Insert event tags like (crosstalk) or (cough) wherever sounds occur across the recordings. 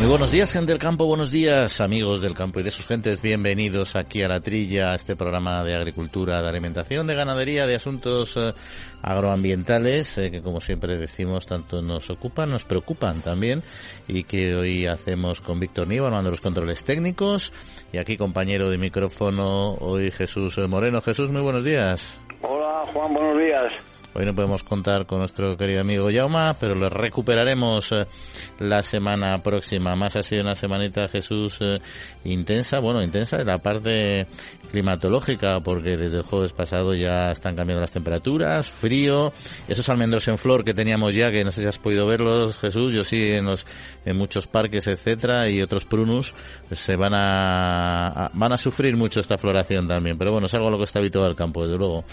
Muy buenos días, gente del campo, buenos días, amigos del campo y de sus gentes. Bienvenidos aquí a La Trilla, a este programa de agricultura, de alimentación, de ganadería, de asuntos eh, agroambientales, eh, que como siempre decimos, tanto nos ocupan, nos preocupan también, y que hoy hacemos con Víctor Niva, de los controles técnicos, y aquí compañero de micrófono, hoy Jesús Moreno. Jesús, muy buenos días. Hola, Juan, buenos días. Hoy no podemos contar con nuestro querido amigo Yauma, pero lo recuperaremos eh, la semana próxima. Más ha sido una semanita, Jesús, eh, intensa, bueno, intensa en la parte climatológica, porque desde el jueves pasado ya están cambiando las temperaturas, frío, esos almendros en flor que teníamos ya, que no sé si has podido verlos, Jesús, yo sí, en, los, en muchos parques, etcétera, y otros prunus, pues se van a, van a sufrir mucho esta floración también, pero bueno, es algo a lo que está habituado al campo, desde luego.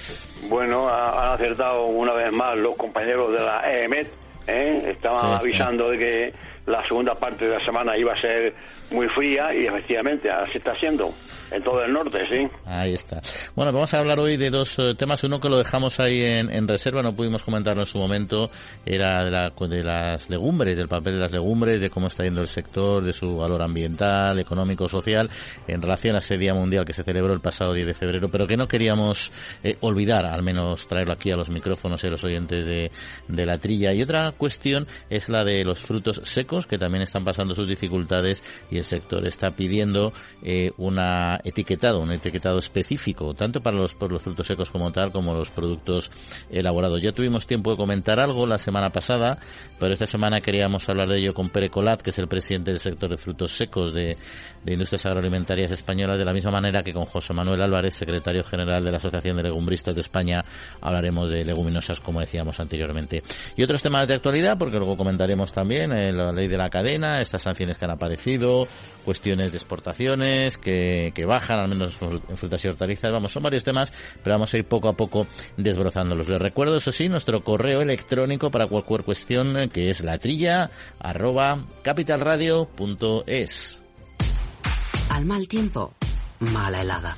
Bueno, han acertado una vez más los compañeros de la EMET, ¿eh? estaban avisando de que la segunda parte de la semana iba a ser muy fría y efectivamente así está siendo en todo el norte, sí. Ahí está. Bueno, vamos a hablar hoy de dos eh, temas. Uno que lo dejamos ahí en, reserva, no pudimos comentarlo en su momento, era de, la, de las legumbres, del papel de las legumbres, de cómo está yendo el sector, de su valor ambiental, económico, social, en relación a ese Día Mundial que se celebró el pasado 10 de febrero, pero que no queríamos eh, olvidar, al menos traerlo aquí a los micrófonos y a los oyentes de, de la trilla. Y otra cuestión es la de los frutos secos, que también están pasando sus dificultades y el sector está pidiendo eh, una etiquetado, un etiquetado específico, tanto para los, por los frutos secos como tal, como los productos elaborados. Ya tuvimos tiempo de comentar algo la semana pasada, pero esta semana queríamos hablar de ello con Pere Colat, que es el presidente del sector de frutos secos de, de Industrias Agroalimentarias Españolas, de la misma manera que con José Manuel Álvarez, secretario general de la Asociación de Legumbristas de España, hablaremos de leguminosas, como decíamos anteriormente. Y otros temas de actualidad, porque luego comentaremos también eh, la ley de la cadena, estas sanciones que han aparecido, cuestiones de exportaciones que, que bajan, al menos en frutas y hortalizas. Vamos, son varios temas, pero vamos a ir poco a poco desbrozándolos. Les recuerdo, eso sí, nuestro correo electrónico para cualquier cuestión, eh, que es la trilla arroba capitalradio.es. Al mal tiempo, mala helada.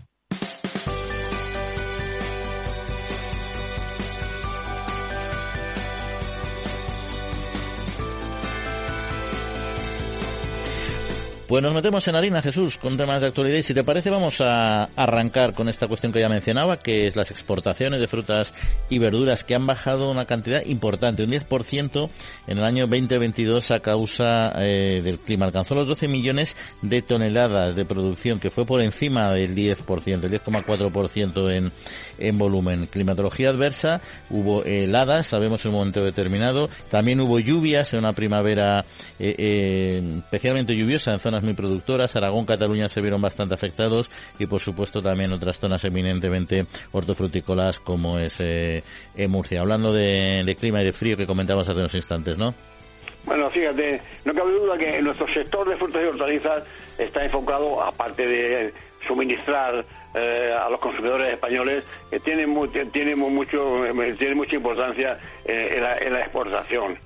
Pues nos metemos en harina, Jesús, con temas de actualidad. Y si te parece, vamos a arrancar con esta cuestión que ya mencionaba, que es las exportaciones de frutas y verduras, que han bajado una cantidad importante, un 10% en el año 2022 a causa eh, del clima. Alcanzó los 12 millones de toneladas de producción, que fue por encima del 10%, el 10,4% en, en volumen. Climatología adversa, hubo heladas, sabemos en un momento determinado. También hubo lluvias en una primavera eh, eh, especialmente lluviosa en zonas muy productoras. Aragón, Cataluña se vieron bastante afectados y, por supuesto, también otras zonas eminentemente hortofrutícolas como es eh, Murcia. Hablando de, clima y de frío que comentamos hace unos instantes, ¿no? Bueno, fíjate, no cabe duda que nuestro sector de frutas y hortalizas está enfocado, aparte de suministrar eh, a los consumidores españoles, que tiene, tiene, mucho, tiene mucha importancia eh, en la exportación.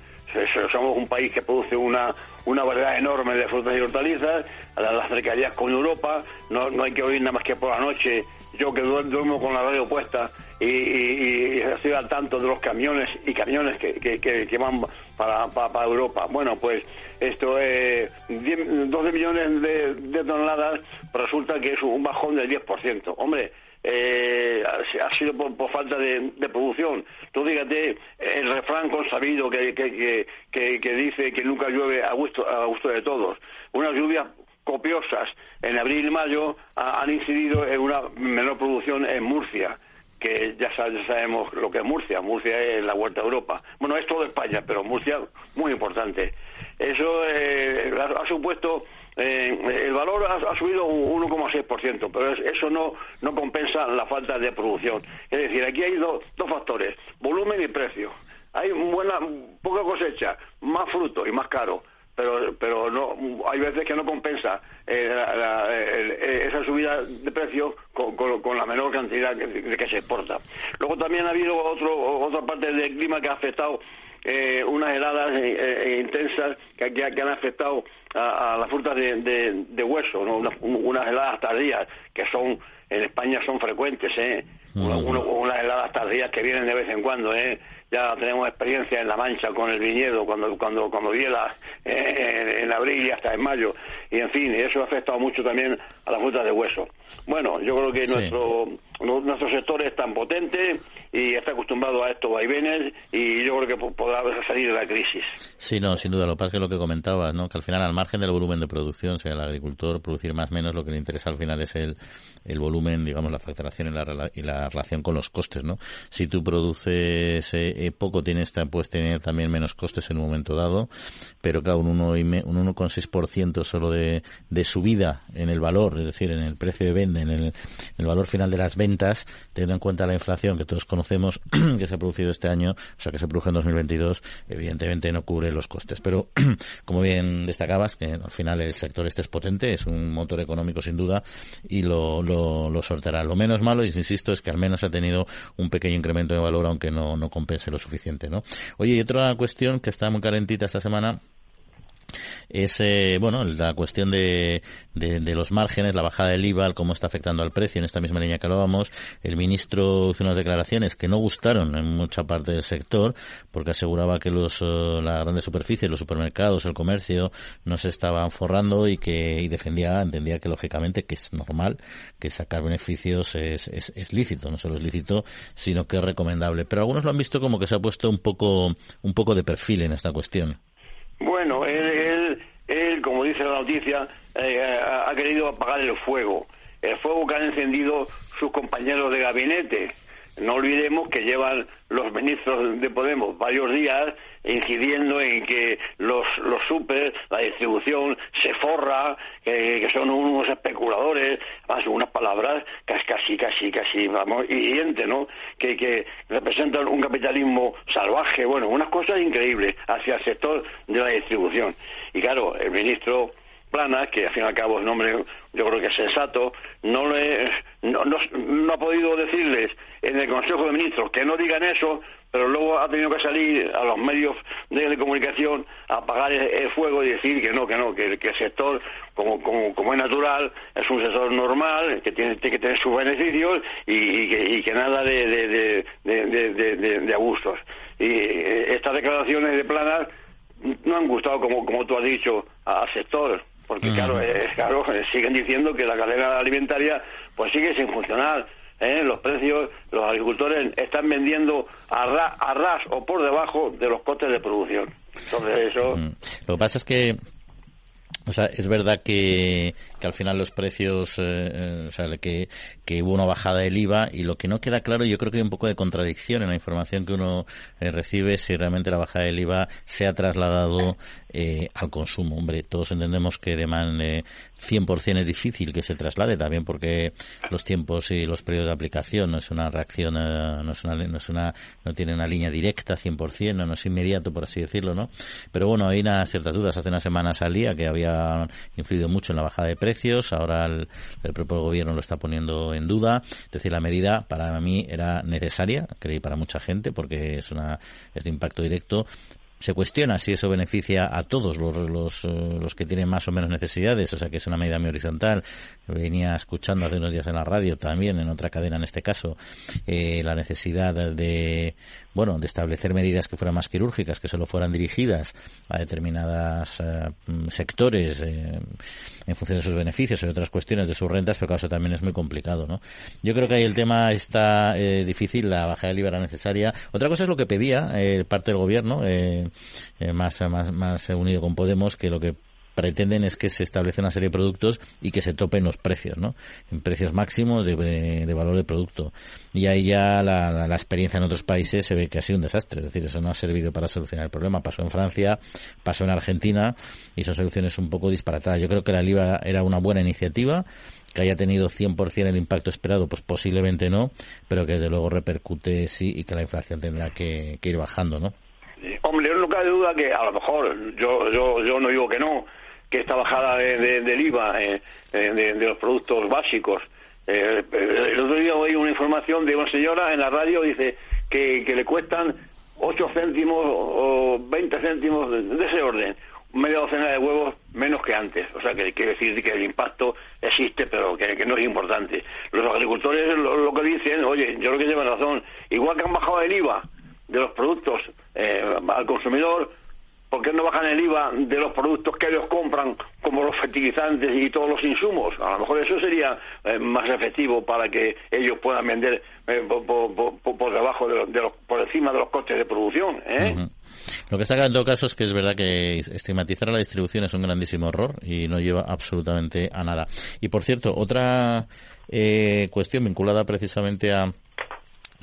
Somos un país que produce una, una variedad enorme de frutas y hortalizas, las cercanías con Europa, no, no hay que oír nada más que por la noche, yo que duermo con la radio puesta y, al tanto de los camiones y camiones que, que, van para, para, Europa. Bueno, pues esto es 12 millones de, de toneladas, resulta que es un bajón del 10%. Hombre, eh, ha sido por, falta de, producción. Tú dígate el refrán consabido que, que, que, dice que nunca llueve a gusto, a gusto de todos. Unas lluvias copiosas en abril y mayo han incidido en una menor producción en Murcia que ya, sabemos lo que es Murcia. Murcia es la Huerta de Europa. Bueno, es todo España, pero Murcia muy importante. Eso eh, ha supuesto eh, el valor ha, subido un 1,6%, pero eso no, no compensa la falta de producción. Es decir, aquí hay dos factores, volumen y precio. Hay buena, poca cosecha, más fruto y más caro. pero pero no hay veces que no compensa eh, esa subida de precios con, la menor cantidad que, que, se exporta. Luego también ha habido otro, otra parte del clima que ha afectado eh, unas heladas eh, intensas que, que, han afectado a, las frutas de, hueso, unas, heladas tardías que son en España son frecuentes, ¿eh? unas heladas tardías que vienen de vez en cuando, ¿eh? ya tenemos experiencia en La Mancha con el viñedo, cuando cuando cuando hiela (laughs) eh, en, abril y hasta en mayo. Y en fin, eso ha afectado mucho también a las frutas de hueso. Bueno, yo creo que nuestro nuestro sector es tan potente y está acostumbrado a estos vaivenes y yo creo que podrá salir de la crisis. Sí, no, sin duda. Lo que pasa es que lo que comentabas, ¿no? que al final, al margen del volumen de producción, sea el agricultor producir más menos, lo que le interesa al final es el, el volumen, digamos, la facturación y la, y la relación con los costes. ¿no? Si tú produces eh, poco, tienes, puedes tener también menos costes en un momento dado, pero claro, un 1,6% solo de, de subida en el valor, es decir, en el precio de venta, en el, el valor final de las ventas, ventas, teniendo en cuenta la inflación que todos conocemos (clears throat) que se ha producido este año, o sea, que se produjo en 2022, evidentemente no cubre los costes. Pero, (clears throat) como bien destacabas, que al final el sector este es potente, es un motor económico sin duda, y lo, lo, lo sorteará. Lo menos malo, y insisto, es que al menos ha tenido un pequeño incremento de valor, aunque no, no compense lo suficiente, ¿no? Oye, y otra cuestión que está muy calentita esta semana, es eh, bueno la cuestión de, de, los márgenes, la bajada del IVA, cómo está afectando al precio. En esta misma línea que hablábamos, el ministro hizo unas declaraciones que no gustaron en mucha parte del sector, porque aseguraba que los, eh, las grandes superficies, los supermercados, el comercio, no se estaban forrando y que y defendía, entendía que lógicamente que es normal que sacar beneficios es, es, lícito, no solo es lícito, sino que es recomendable. Pero algunos lo han visto como que se ha puesto un poco, un poco de perfil en esta cuestión. Bueno, como dice la noticia, eh, ha querido apagar el fuego, el fuego que han encendido sus compañeros de gabinete. No olvidemos que llevan los ministros de Podemos varios días incidiendo en que los, los super, la distribución se forra, que son unos especuladores, más unas palabras casi, casi, casi, vamos, hiriente, ¿no? Que, que representan un capitalismo salvaje, bueno, unas cosas increíbles hacia el sector de la distribución. Y claro, el ministro Plana, que al fin y al cabo es un hombre, yo creo que es sensato, no, le, no, no, ha podido decirles en el Consejo de Ministros que no digan eso, pero luego ha tenido que salir a los medios de comunicación a apagar el, fuego y decir que no, que no, que, el sector, como, como, como, es natural, es un sector normal, que tiene, que tener sus beneficios y, que, y que, nada de, de, de, abusos. Y eh, estas declaraciones de Plana no han gustado, como, como tú has dicho, al sector porque claro, eh, claro, siguen diciendo que la cadena alimentaria pues sigue sin funcionar. ¿eh? Los precios, los agricultores están vendiendo a, a ras o por debajo de los costes de producción. Entonces eso. Lo que pasa es que o sea, es verdad que, que al final los precios, eh, eh, o sea, que, hubo una bajada del IVA y lo que no queda claro, yo creo que hay un poco de contradicción en la información que uno eh, recibe si realmente la bajada del IVA se ha trasladado al consumo. Hombre, todos entendemos que de man 100% es difícil que se traslade también porque los tiempos y los periodos de aplicación no es una reacción, no es una, no es una, no tiene una línea directa 100%, no, no es inmediato por así decirlo, ¿no? Pero bueno, hay unas ciertas dudas. Hace unas semanas salía que había influido mucho en la bajada de precios, ahora el, propio gobierno lo está poniendo en duda. Es decir, la medida para mí era necesaria, creí para mucha gente, porque es, una, es de impacto directo, se cuestiona si eso beneficia a todos los, los, eh, los, que tienen más o menos necesidades, o sea que es una medida muy horizontal. Venía escuchando hace unos días en la radio también, en otra cadena en este caso, eh, la necesidad de, bueno, de establecer medidas que fueran más quirúrgicas, que solo fueran dirigidas a determinados eh, sectores en función de sus beneficios y otras cuestiones de sus rentas, pero eso también es muy complicado, ¿no? Yo creo que ahí el tema está difícil, la bajada de IVA necesaria. Otra cosa es lo que pedía parte del gobierno, eh, más, más, más unido con Podemos, que lo que pretenden es que se establece una serie de productos y que se topen los precios, ¿no? En precios máximos de, valor de producto. Y ahí ya la, la, experiencia en otros países se ve que ha sido un desastre. Es decir, eso no ha servido para solucionar el problema. Pasó en Francia, pasó en Argentina y son soluciones un poco disparatadas. Yo creo que la LIVA era una buena iniciativa que haya tenido 100% el impacto esperado, pues posiblemente no, pero que desde luego repercute sí y que la inflación tendrá que ir bajando, ¿no? Hombre, lo cabe duda que a lo mejor, yo, yo, yo no digo que no, esta bajada de, del IVA eh, de, los productos básicos. Eh, el otro día oí una información de una señora en la radio, dice que, que le cuestan 8 céntimos o 20 céntimos de ese orden media docena de huevos menos que antes. O sea, que quiere decir que el impacto existe, pero que, no es importante. Los agricultores lo, que dicen, oye, yo creo que llevan razón, igual que han bajado el IVA de los productos eh, al consumidor, ¿por qué no bajan el IVA de los productos que ellos compran, como los fertilizantes y todos los insumos? A lo mejor eso sería eh, más efectivo para que ellos puedan vender eh, por, debajo de, los, por encima de los costes de producción. ¿eh? Lo que está en todo caso es que es verdad que estigmatizar a la distribución es un grandísimo error y no lleva absolutamente a nada. Y por cierto, otra eh, cuestión vinculada precisamente a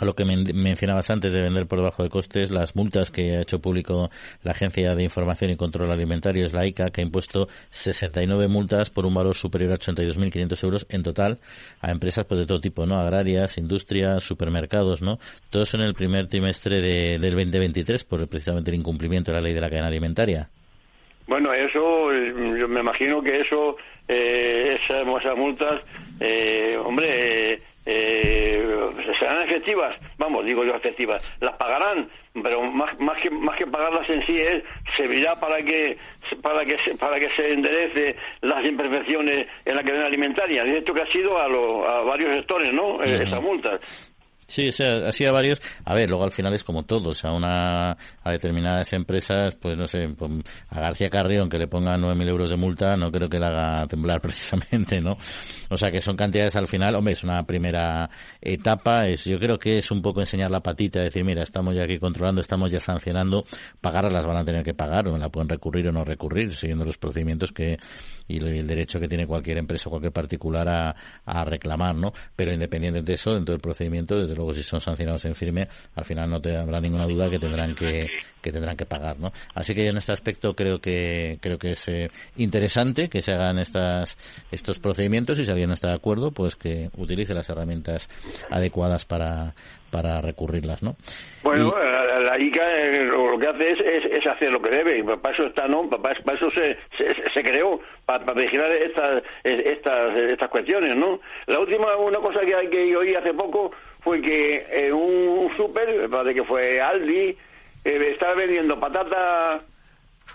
a lo que mencionabas antes de vender por debajo de costes, las multas que ha hecho público la Agencia de Información y Control Alimentario, es la ICA, que ha impuesto 69 multas por un valor superior a 82.500 euros en total a empresas pues, de todo tipo, ¿no? Agrarias, industrias, supermercados, ¿no? Todo eso en el primer trimestre de, del 2023 por precisamente el incumplimiento de la ley de la cadena alimentaria. Bueno, eso, yo me imagino que eso, eh, esas, multas, eh, hombre, eh, eh, serán efectivas, vamos, digo yo efectivas, las pagarán, pero más, más que más que pagarlas en sí es servirá para que para que para que se enderece las imperfecciones en la cadena alimentaria. De hecho que ha sido a, a varios sectores, ¿no? Eh, esas multas. Sí, o sea, ha sido varios. A ver, luego al final es como todo. O sea, una, a determinadas empresas, pues no sé, pues, a García Carrión que le ponga 9.000 euros de multa, no creo que le haga temblar (laughs) precisamente, ¿no? O sea, que son cantidades al final. Hombre, es una primera etapa. Es, yo creo que es un poco enseñar la patita, decir, mira, estamos ya aquí controlando, estamos ya sancionando. Pagarlas las van a tener que pagar, o la pueden recurrir o no recurrir, siguiendo los procedimientos que, y el derecho que tiene cualquier empresa o cualquier particular a, a reclamar, ¿no? Pero independiente de eso, dentro del procedimiento, desde luego luego si son sancionados en firme, al final no te habrá ninguna duda que tendrán que, que tendrán que pagar, ¿no? Así que en este aspecto creo que creo que es eh, interesante que se hagan estas estos procedimientos y si alguien no está de acuerdo, pues que utilice las herramientas adecuadas para para recurrirlas, ¿no? Bueno, la, ICA eh, lo que hace es, es, hacer lo que debe, y para eso está, ¿no? Para, eso se, se, creó, para, vigilar estas, estas, estas cuestiones, ¿no? La última, una cosa que, que oí hace poco fue que en un, súper, parece que fue Aldi, eh, estaba vendiendo patatas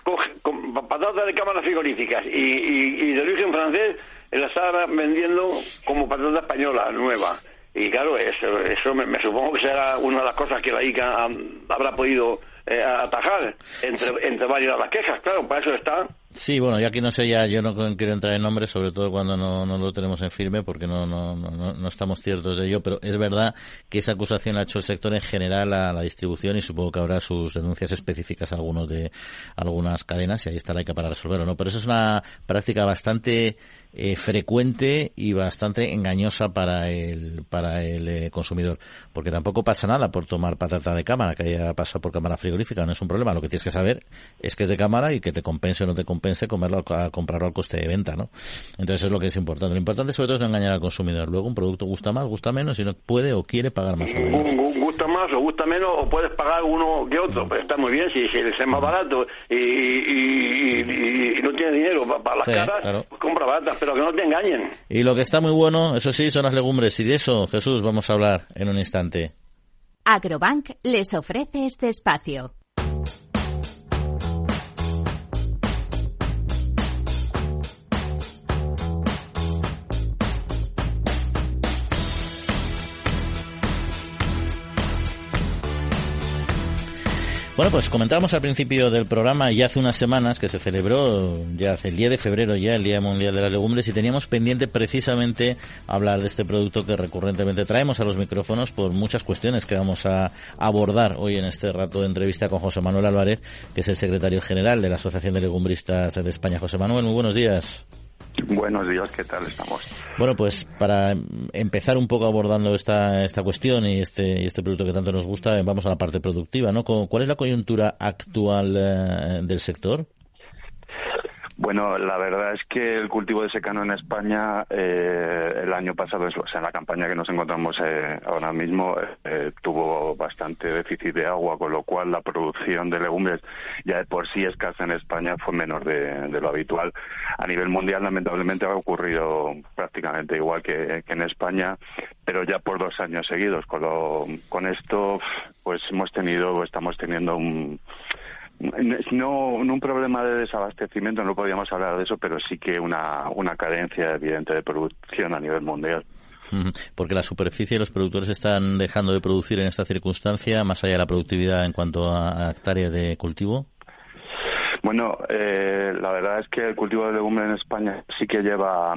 con, patatas de cámaras frigoríficas y, y, de origen francés la estaba vendiendo como patata española nueva. Y claro, eso, eso me, supongo que será una de las cosas que la ICA habrá podido eh, atajar entre, entre varias las quejas. Claro, para eso está. Sí, bueno, ya aquí no sé, ya yo no quiero entrar en nombres, sobre todo cuando no, no lo tenemos en firme, porque no, no, no, no estamos ciertos de ello, pero es verdad que esa acusación la ha hecho el sector en general a la distribución y supongo que habrá sus denuncias específicas a algunos de algunas cadenas y ahí está la ICA para resolverlo, ¿no? Pero eso es una práctica bastante eh, frecuente y bastante engañosa para el, para el eh, consumidor, porque tampoco pasa nada por tomar patata de cámara, que haya pasado por cámara frigorífica, no es un problema, lo que tienes que saber es que es de cámara y que te compense o no te compense comerlo a comprarlo al coste de venta, ¿no? Entonces es lo que es importante. Lo importante sobre todo es no engañar al consumidor. Luego un producto gusta más, gusta menos, si no puede o quiere pagar más o menos. Gusta más o gusta menos o puedes pagar uno que otro. Pues está muy bien si, si es más barato y, y, no tiene dinero para, las caras, pues compra baratas, pero que no te engañen. Y lo que está muy bueno, eso sí, son las legumbres. Y de eso, Jesús, vamos a hablar en un instante. Agrobank les ofrece este espacio. Bueno, pues comentábamos al principio del programa ya hace unas semanas que se celebró ya hace el día de febrero ya el Día Mundial de las Legumbres y teníamos pendiente precisamente hablar de este producto que recurrentemente traemos a los micrófonos por muchas cuestiones que vamos a abordar hoy en este rato de entrevista con José Manuel Álvarez, que es el secretario general de la Asociación de Legumbristas de España. José Manuel, muy buenos días. Buenos días, ¿qué tal estamos? Bueno, pues para empezar un poco abordando esta, esta cuestión y este, este producto que tanto nos gusta, vamos a la parte productiva, ¿no? ¿Cuál es la coyuntura actual eh, del sector? Bueno, la verdad es que el cultivo de secano en España eh, el año pasado, o sea, en la campaña que nos encontramos eh, ahora mismo, eh, tuvo bastante déficit de agua, con lo cual la producción de legumbres ya de por sí escasa en España fue menor de, lo habitual. A nivel mundial, lamentablemente, ha ocurrido prácticamente igual que, en España, pero ya por dos años seguidos. Con, con esto, pues hemos tenido, estamos teniendo un no, un problema de desabastecimiento, no podíamos hablar de eso, pero sí que una, una carencia evidente de producción a nivel mundial. Porque la superficie y los productores están dejando de producir en esta circunstancia, más allá de la productividad en cuanto a hectáreas de cultivo. Bueno, eh, la verdad es que el cultivo de legumbre en España sí que lleva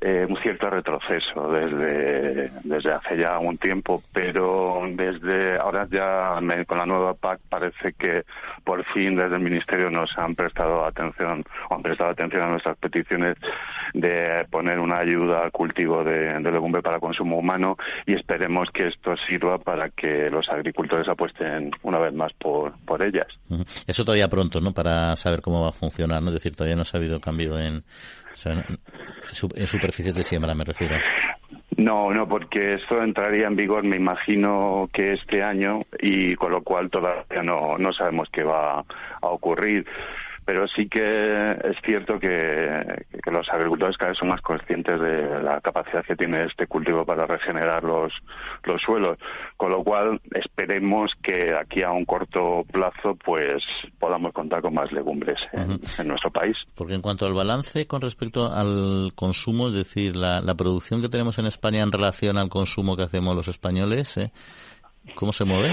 eh, un cierto retroceso desde, desde hace ya un tiempo, pero desde ahora ya con la nueva PAC parece que por fin desde el Ministerio nos han prestado atención o han prestado atención a nuestras peticiones de poner una ayuda al cultivo de, legumbre para consumo humano y esperemos que esto sirva para que los agricultores apuesten una vez más por, por ellas. Eso todavía pronto, ¿no? Para saber cómo va a funcionar, ¿no? Es decir, todavía no ha habido cambio en en, superficies de siembra me refiero. No, no, porque esto entraría en vigor, me imagino que este año y con lo cual todavía no, no sabemos qué va a ocurrir pero sí que es cierto que, los agricultores cada vez son más conscientes de la capacidad que tiene este cultivo para regenerar los, los suelos, con lo cual esperemos que aquí a un corto plazo pues podamos contar con más legumbres en, nuestro país. Porque en cuanto al balance con respecto al consumo, es decir, la, producción que tenemos en España en relación al consumo que hacemos los españoles, ¿eh? ¿cómo se mueve?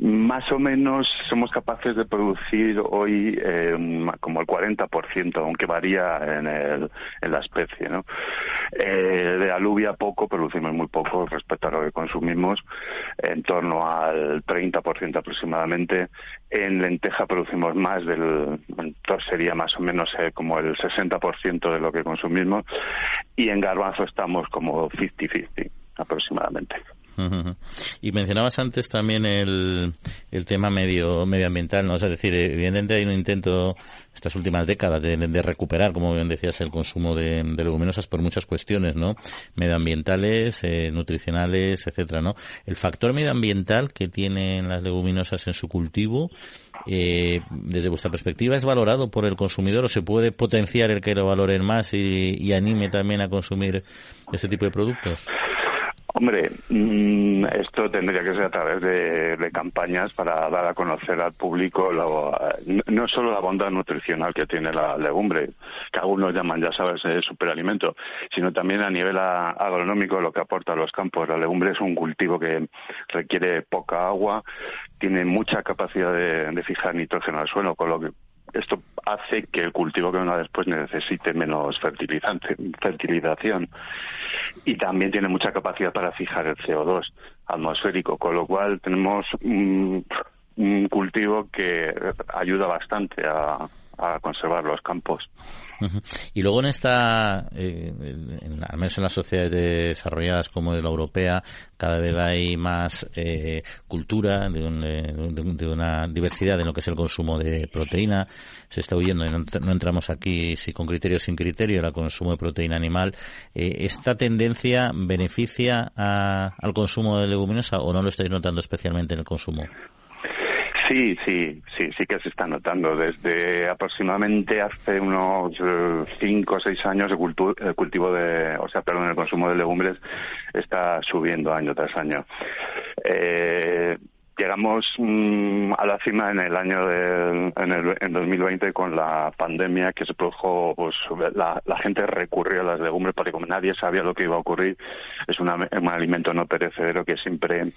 Más o menos somos capaces de producir hoy eh, como el 40%, aunque varía en, el, la especie. ¿no? Eh, de alubia poco, producimos muy poco respecto a lo que consumimos, en torno al 30% aproximadamente. En lenteja producimos más del, sería más o menos eh, como el 60% de lo que consumimos. Y en garbanzo estamos como 50-50 aproximadamente. Y mencionabas antes también el, el tema medio medioambiental, ¿no? es decir, evidentemente hay un intento estas últimas décadas de, recuperar, como bien decías, el consumo de, leguminosas por muchas cuestiones, ¿no? Medioambientales, eh, nutricionales, etcétera, ¿no? El factor medioambiental que tienen las leguminosas en su cultivo, eh, desde vuestra perspectiva, ¿es valorado por el consumidor o se puede potenciar el que lo valoren más y, y anime también a consumir este tipo de productos? Hombre, mm, esto tendría que ser a través de, campañas para dar a conocer al público no solo la bondad nutricional que tiene la legumbre, que algunos llaman, ya sabes, el superalimento, sino también a nivel agronómico lo que aporta a los campos. La legumbre es un cultivo que requiere poca agua, tiene mucha capacidad de, de fijar nitrógeno al suelo, con lo que esto hace que el cultivo que venga después necesite menos fertilizante, fertilización. Y también tiene mucha capacidad para fijar el CO2 atmosférico, con lo cual tenemos un, cultivo que ayuda bastante a, conservar los campos. Y luego en esta, eh, al menos en las sociedades desarrolladas como de la europea, cada vez hay más eh, cultura de, una diversidad en lo que es el consumo de proteína. Se está huyendo, y no, entramos aquí si con criterio o sin criterio, el consumo de proteína animal. Eh, ¿Esta tendencia beneficia al consumo de leguminosa o no lo estáis notando especialmente en el consumo? Sí, sí, sí, sí que se está notando. Desde aproximadamente hace unos eh, cinco o seis años el, cultivo de, o sea, perdón, el consumo de legumbres está subiendo año tras año. Eh, llegamos mm, a la cima en el año de, en, el, en 2020 con la pandemia que se produjo, pues la, gente recurrió a las legumbres porque como nadie sabía lo que iba a ocurrir, es un alimento no perecedero que siempre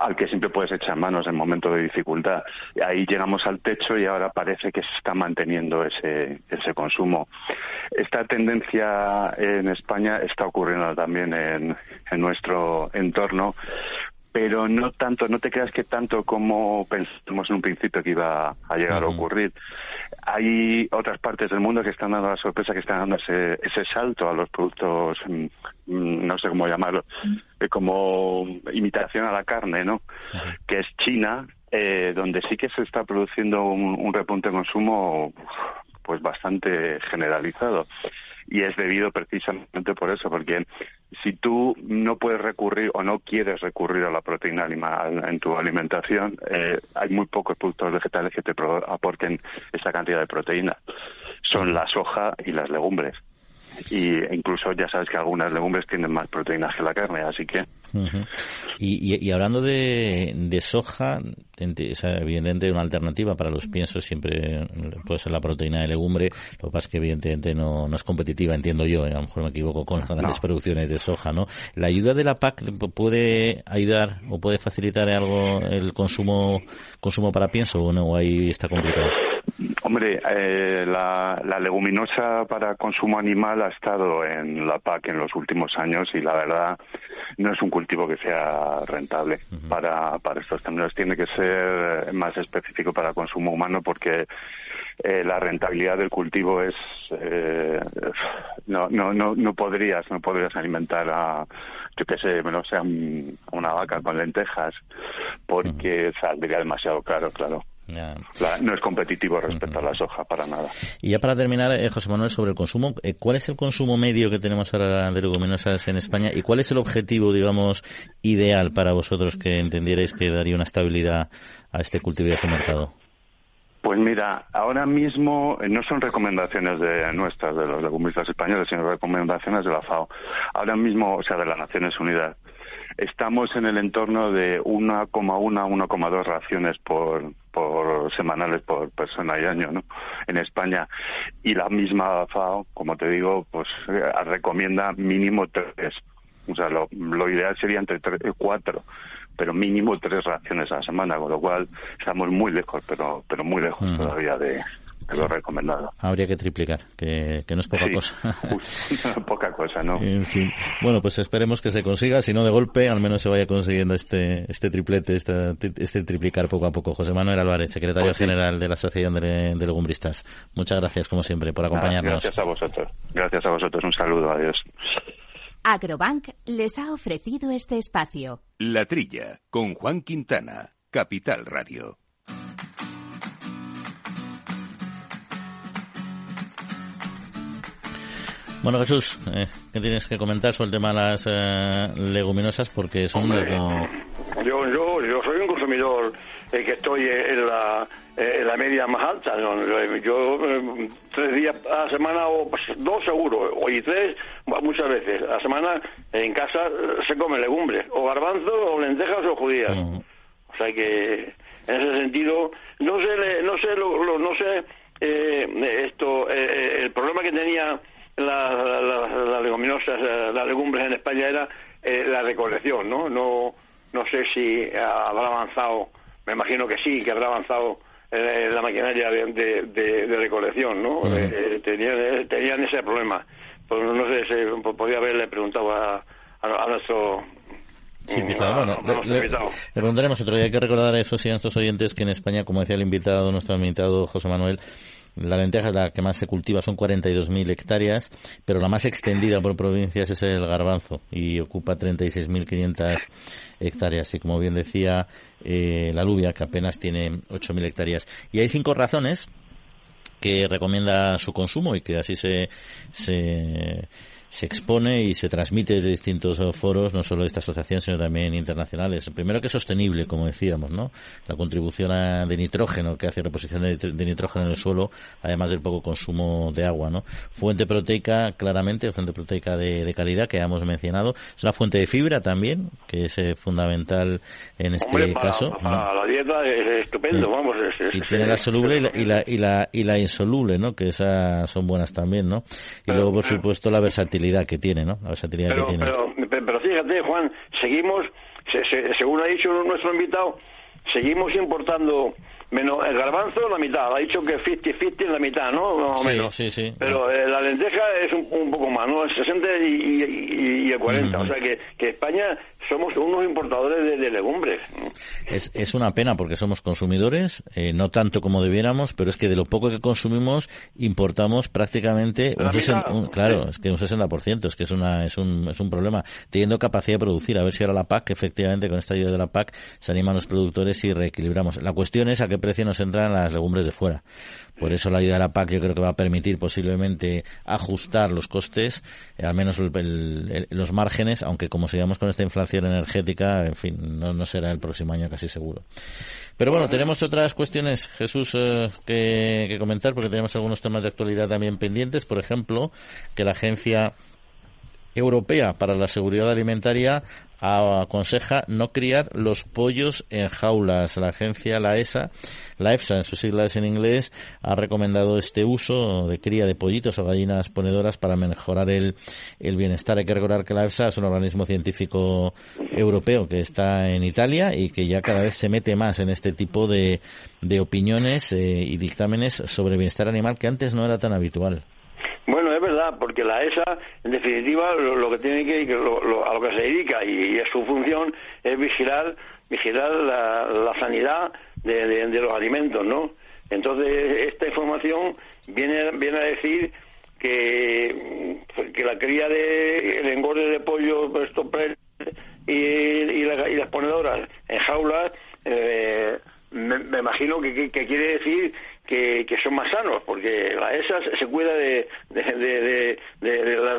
al que siempre puedes echar manos en momentos de dificultad. Ahí llegamos al techo y ahora parece que se está manteniendo ese, ese consumo. Esta tendencia en España está ocurriendo también en, en nuestro entorno, pero no tanto, no te creas que tanto como pensamos en un principio que iba a llegar a ocurrir. Hay otras partes del mundo que están dando la sorpresa, que están dando ese, ese salto a los productos, mm, mm, no sé cómo llamarlo, eh, como imitación a la carne, ¿no? Que es China, eh, donde sí que se está produciendo un, repunte de consumo pues bastante generalizado y es debido precisamente por eso, porque si tú no puedes recurrir o no quieres recurrir a la proteína animal en tu alimentación, eh, hay muy pocos productos vegetales que te aporten esa cantidad de proteína. Son la soja y las legumbres y incluso ya sabes que algunas legumbres tienen más proteínas que la carne, así que... y, hablando de, de soja, evidentemente una alternativa para los piensos siempre puede ser la proteína de legumbre, lo que pasa es que evidentemente no, no es competitiva, entiendo yo, a lo mejor me equivoco con las grandes producciones de soja, ¿no? ¿La ayuda de la PAC puede ayudar o puede facilitar algo el consumo consumo para pienso o no? ahí está complicado? Hombre, eh, la, leguminosa para consumo animal ha estado en la PAC en los últimos años y la verdad no es un cultivo que sea rentable para, para estos términos. Tiene que ser más específico para consumo humano porque eh, la rentabilidad del cultivo es eh, no, no, no, no podrías no podrías alimentar a yo qué sé, no sea una vaca con lentejas porque saldría demasiado caro, claro no es competitivo respecto a la soja para nada. Y ya para terminar, eh, José Manuel, sobre el consumo, eh, ¿cuál es el consumo medio que tenemos ahora de leguminosas en España y cuál es el objetivo, digamos, ideal para vosotros que entendierais que daría una estabilidad a este cultivo y a este mercado? Pues mira, ahora mismo eh, no son recomendaciones de nuestras, de los legumistas españoles, sino recomendaciones de la FAO. Ahora mismo, o sea, de las Naciones Unidas estamos en el entorno de 1,1 1,2 raciones por, por semanales por persona y año ¿no? en España. Y la misma FAO como te digo pues eh, recomienda mínimo tres. O sea lo, ideal sería entre tres, cuatro pero mínimo tres raciones a la semana con lo cual estamos muy lejos pero pero muy lejos todavía de lo recomendado. Habría que triplicar, que, no es poca cosa. (laughs) (laughs) poca cosa, ¿no? En fin. Bueno, pues esperemos que se consiga, si no de golpe, al menos se vaya consiguiendo este, este triplete, este, este triplicar poco a poco. José Manuel Álvarez, secretario pues general de la Asociación de, de, Legumbristas. Muchas gracias, como siempre, por acompañarnos. gracias a vosotros. Gracias a vosotros. Un saludo. Adiós. Agrobank les ha ofrecido este espacio. La Trilla, con Juan Quintana, Capital Radio. Bueno, Jesús, eh, ¿qué tienes que comentar sobre el tema de las eh, leguminosas? Porque son... yo, yo, yo soy un consumidor eh, que estoy en la, en la media más alta. Yo tres días a la semana o pues, dos seguro, y tres muchas veces. A la semana en casa se come legumbres, o garbanzos, o lentejas, o judías. O sea que en ese sentido, no sé, no sé, no sé esto, el problema que tenía las leguminosas, eh, las legumbres en España era eh, la recolección, ¿no? No no sé si habrá avanzado, me imagino que sí, que habrá avanzado eh, la maquinaria de, de, recolección, ¿no? tenían, tenían ese problema. Pues no sé, si podría haberle preguntado a, a, nuestro Sí, Bueno, le, le, preguntaremos otro día. Hay que recordar a esos y a nuestros oyentes que en España, como decía el invitado, nuestro invitado José Manuel, la lenteja es la que más se cultiva, son 42.000 hectáreas, pero la más extendida por provincias es el garbanzo y ocupa 36.500 hectáreas. Y como bien decía, eh, la alubia, que apenas tiene 8.000 hectáreas. Y hay cinco razones que recomienda su consumo y que así se, se se expone y se transmite desde distintos foros, no solo de esta asociación, sino también internacionales. Primero que es sostenible, como decíamos, ¿no? La contribución de nitrógeno que hace reposición de, nitrógeno en el suelo, además del poco consumo de agua, ¿no? Fuente proteica, claramente, fuente proteica de, calidad que hemos mencionado. Es una fuente de fibra también, que es eh, fundamental en este caso. Para la dieta es estupendo, vamos. y tiene la soluble y la, y la, y la, insoluble, ¿no? Que esas son buenas también, ¿no? Y luego, por supuesto, la versatilidad que tiene, ¿no? La versatilidad pero, que tiene. Pero, pero, fíjate, Juan, seguimos, según ha dicho nuestro invitado, seguimos importando menos el garbanzo la mitad, ha dicho que 50-50 en la mitad, ¿no? Más sí, menos. sí, sí. Pero eh, la lenteja es un, poco más, ¿no? El 60 y, y, el 40, o sea que, que España somos unos importadores de, legumbres. Es, es, una pena porque somos consumidores, eh, no tanto como debiéramos, pero es que de lo poco que consumimos importamos prácticamente un, claro, es que un 60%, es que es una es un es un problema, teniendo capacidad de producir, a ver si ahora la PAC efectivamente con esta ayuda de la PAC se animan los productores y reequilibramos. La cuestión es a qué precio nos entran las legumbres de fuera. Por eso la ayuda de la PAC yo creo que va a permitir posiblemente ajustar los costes, eh, al menos los márgenes, aunque como sigamos con esta inflación energética, en fin, no, será el próximo año casi seguro. Pero bueno, tenemos otras cuestiones, Jesús, eh, que, que comentar, porque tenemos algunos temas de actualidad también pendientes. Por ejemplo, que la agencia Europea para la Seguridad Alimentaria aconseja no criar los pollos en jaulas. La agencia, la ESA, la EFSA en sus siglas en inglés, ha recomendado este uso de cría de pollitos o gallinas ponedoras para mejorar el, el bienestar. Hay que recordar que la EFSA es un organismo científico europeo que está en Italia y que ya cada vez se mete más en este tipo de, de opiniones eh, y dictámenes sobre bienestar animal que antes no era tan habitual. Bueno, es verdad, porque la ESA, en definitiva, lo, que tiene que, a lo que se dedica y, es su función es vigilar, vigilar la, sanidad de, los alimentos, ¿no? Entonces, esta información viene, viene a decir que, que la cría de el engorde de pollo y, y, las ponedoras en jaulas eh, me, imagino que, quiere decir que, son más sanos, porque la ESA se cuida de, de,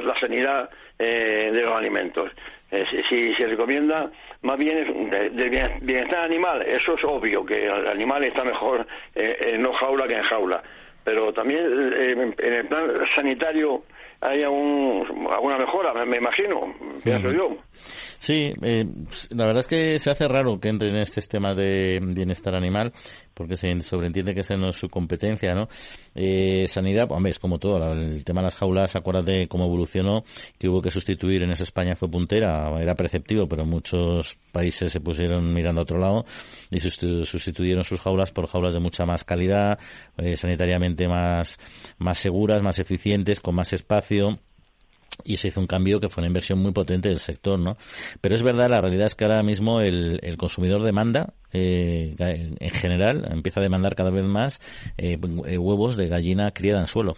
la, sanidad eh, de los alimentos. Eh, si, se recomienda más bien del bienestar animal, eso es obvio, que el animal está mejor eh, en no jaula que en jaula. Pero también en el plan sanitario hay alguna mejora, me, imagino, pienso yo. Sí, eh, la verdad es que se hace raro que entre en este tema de bienestar animal, porque se sobreentiende que esa no es su competencia, ¿no? Eh, sanidad, hombre, es como todo, el tema de las jaulas, acuérdate cómo evolucionó, que hubo que sustituir, en esa España fue puntera, era perceptivo, pero muchos países se pusieron mirando a otro lado y sustituyeron sus jaulas por jaulas de mucha más calidad, eh, sanitariamente más, más seguras, más eficientes, con más espacio y se hizo un cambio que fue una inversión muy potente del sector, ¿no? Pero es verdad, la realidad es que ahora mismo el, el consumidor demanda, eh, en general, empieza a demandar cada vez más eh, huevos de gallina criada en suelo.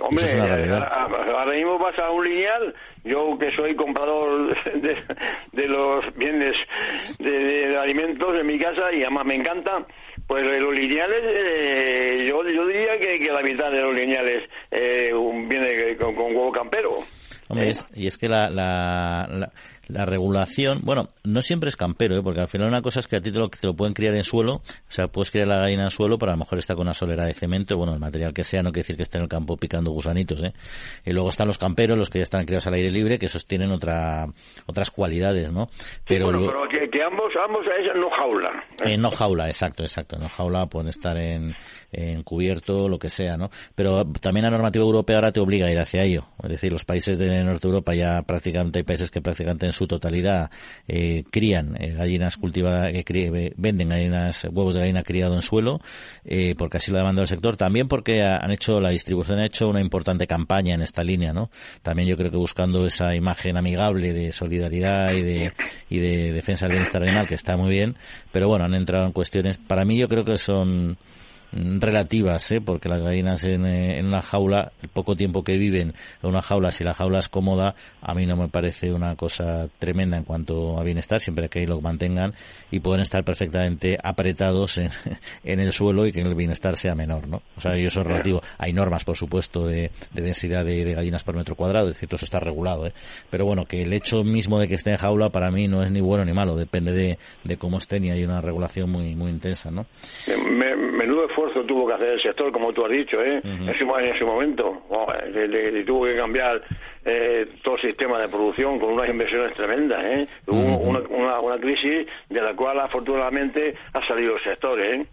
Hombre, ahora mismo vas a un lineal, yo que soy comprador (laughs) de, los bienes de, alimentos en mi casa y además me encanta, pues los lineales, eh, yo, yo diría que, la mitad de los lineales eh, viene con huevo campero. Hombre, y es que la, la, la regulación, bueno, no siempre es campero, ¿eh? porque al final una cosa es que a ti te lo, te lo, pueden criar en suelo, o sea, puedes criar la gallina en suelo, pero a lo mejor está con una solera de cemento, bueno, el material que sea, no quiere decir que esté en el campo picando gusanitos, ¿eh? Y luego están los camperos, los que ya están criados al aire libre, que esos tienen otra, otras cualidades, ¿no? Pero, pero que, ambos, ambos es no jaula. ¿eh? no jaula, exacto, exacto, no jaula pueden estar en, en cubierto, lo que sea, ¿no? Pero también la normativa europea ahora te obliga a ir hacia ello, es decir, los países de Norte Europa ya prácticamente hay países que prácticamente en su totalidad eh, crían eh, gallinas cultivadas, que venden gallinas, huevos de gallina criado en suelo, eh, porque así lo demanda el sector. También porque han hecho, la distribución ha hecho una importante campaña en esta línea, ¿no? También yo creo que buscando esa imagen amigable de solidaridad y de, y de defensa del bienestar animal, que está muy bien, pero bueno, han entrado en cuestiones, para mí yo creo que son, relativas, ¿eh? porque las gallinas en, eh, en, una jaula, el poco tiempo que viven en una jaula, si la jaula es cómoda, a mí no me parece una cosa tremenda en cuanto a bienestar, siempre que ahí lo mantengan y pueden estar perfectamente apretados en, (laughs) en el suelo y que el bienestar sea menor, ¿no? O sea, eso es relativo. Hay normas, por supuesto, de, de densidad de, de, gallinas por metro cuadrado, es todo eso está regulado, ¿eh? Pero bueno, que el hecho mismo de que esté en jaula para mí no es ni bueno ni malo, depende de, de cómo estén y hay una regulación muy, muy intensa, ¿no? menudo esfuerzo tuvo que hacer el sector, como tú has dicho, ¿eh? en, ese, momento. le, tuvo que cambiar eh, todo el sistema de producción con unas inversiones tremendas. ¿eh? Hubo una, una, crisis de la cual afortunadamente ha salido el sector. ¿eh?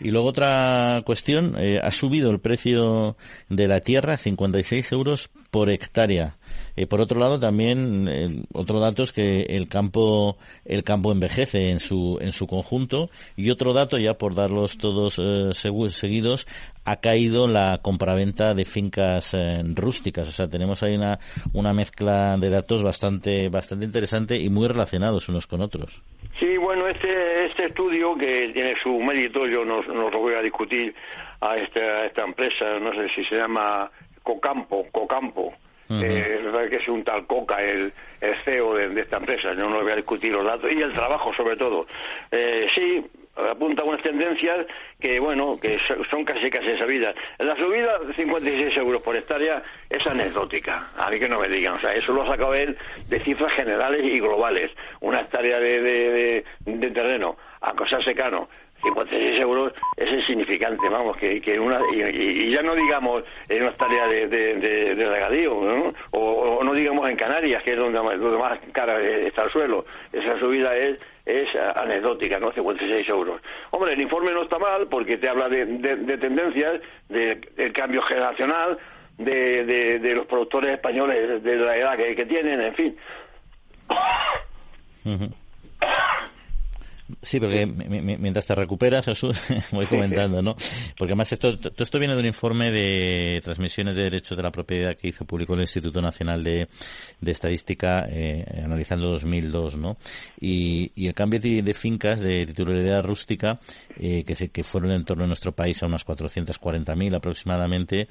Y luego otra cuestión, eh, ha subido el precio de la tierra 56 euros por hectárea. Eh, por otro lado, también eh, otro dato es que el campo el campo envejece en su en su conjunto y otro dato ya por darlos todos eh, seguidos ha caído la compraventa de fincas rústicas. O sea, tenemos ahí una, una mezcla de datos bastante bastante interesante y muy relacionados unos con otros. Sí, bueno, este este estudio que tiene su mérito, yo no, no lo voy a discutir a esta, a esta empresa, no sé si se llama Cocampo, Cocampo eh, que es un tal Coca el, CEO de, esta empresa, yo no voy a discutir los datos, y el trabajo sobre todo. Eh, sí, apunta unas tendencias que, bueno, que son casi casi sabidas. La subida de 56 euros por hectárea es anecdótica, a mí que no me digan, o sea, eso lo ha sacado él de cifras generales y globales. Una hectárea de, de, de terreno a cosa secano 56 euros es insignificante, vamos, que, que una, y, ya no digamos en una tarea de, de, regadío, ¿no? O, no digamos en Canarias, que es donde, más cara está el suelo, esa subida es es anecdótica, ¿no? 56 euros. Hombre, el informe no está mal porque te habla de, tendencias, del cambio generacional, de, de, los productores españoles de la edad que, que tienen, en fin. Sí, porque mientras te recuperas, Jesús, (laughs) voy comentando, ¿no? Porque además esto, todo esto viene de un informe de transmisiones de derechos de la propiedad que hizo público el Instituto Nacional de, Estadística eh, analizando 2002, ¿no? Y, y el cambio de, fincas de titularidad rústica, eh, que, se, que fueron en torno a nuestro país a unas 440.000 aproximadamente,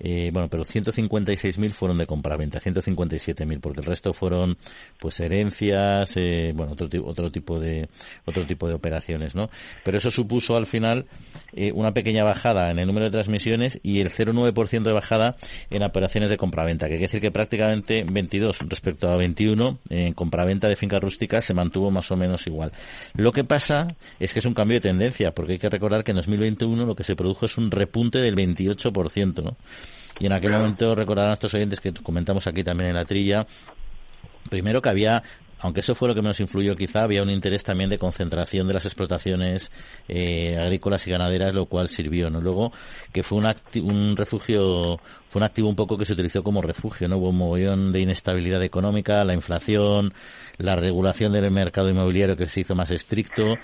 eh, bueno, pero 156.000 fueron de compraventa, 157.000, porque el resto fueron, pues, herencias, eh, bueno, otro, otro tipo de otro tipo de operaciones, ¿no? Pero eso supuso al final eh, una pequeña bajada en el número de transmisiones y el 0,9% de bajada en operaciones de compraventa, que quiere decir que prácticamente 22 respecto a 21 en compraventa de fincas rústicas se mantuvo más o menos igual. Lo que pasa es que es un cambio de tendencia, porque hay que recordar que en 2021 lo que se produjo es un repunte del 28%, ¿no? Y en aquel momento recordarán a estos oyentes que comentamos aquí también en la trilla, primero que había aunque eso fue lo que menos influyó, quizá había un interés también de concentración de las explotaciones eh, agrícolas y ganaderas, lo cual sirvió, ¿no? Luego, que fue un, un refugio, fue un activo un poco que se utilizó como refugio, ¿no? Hubo un mogollón de inestabilidad económica, la inflación, la regulación del mercado inmobiliario que se hizo más estricto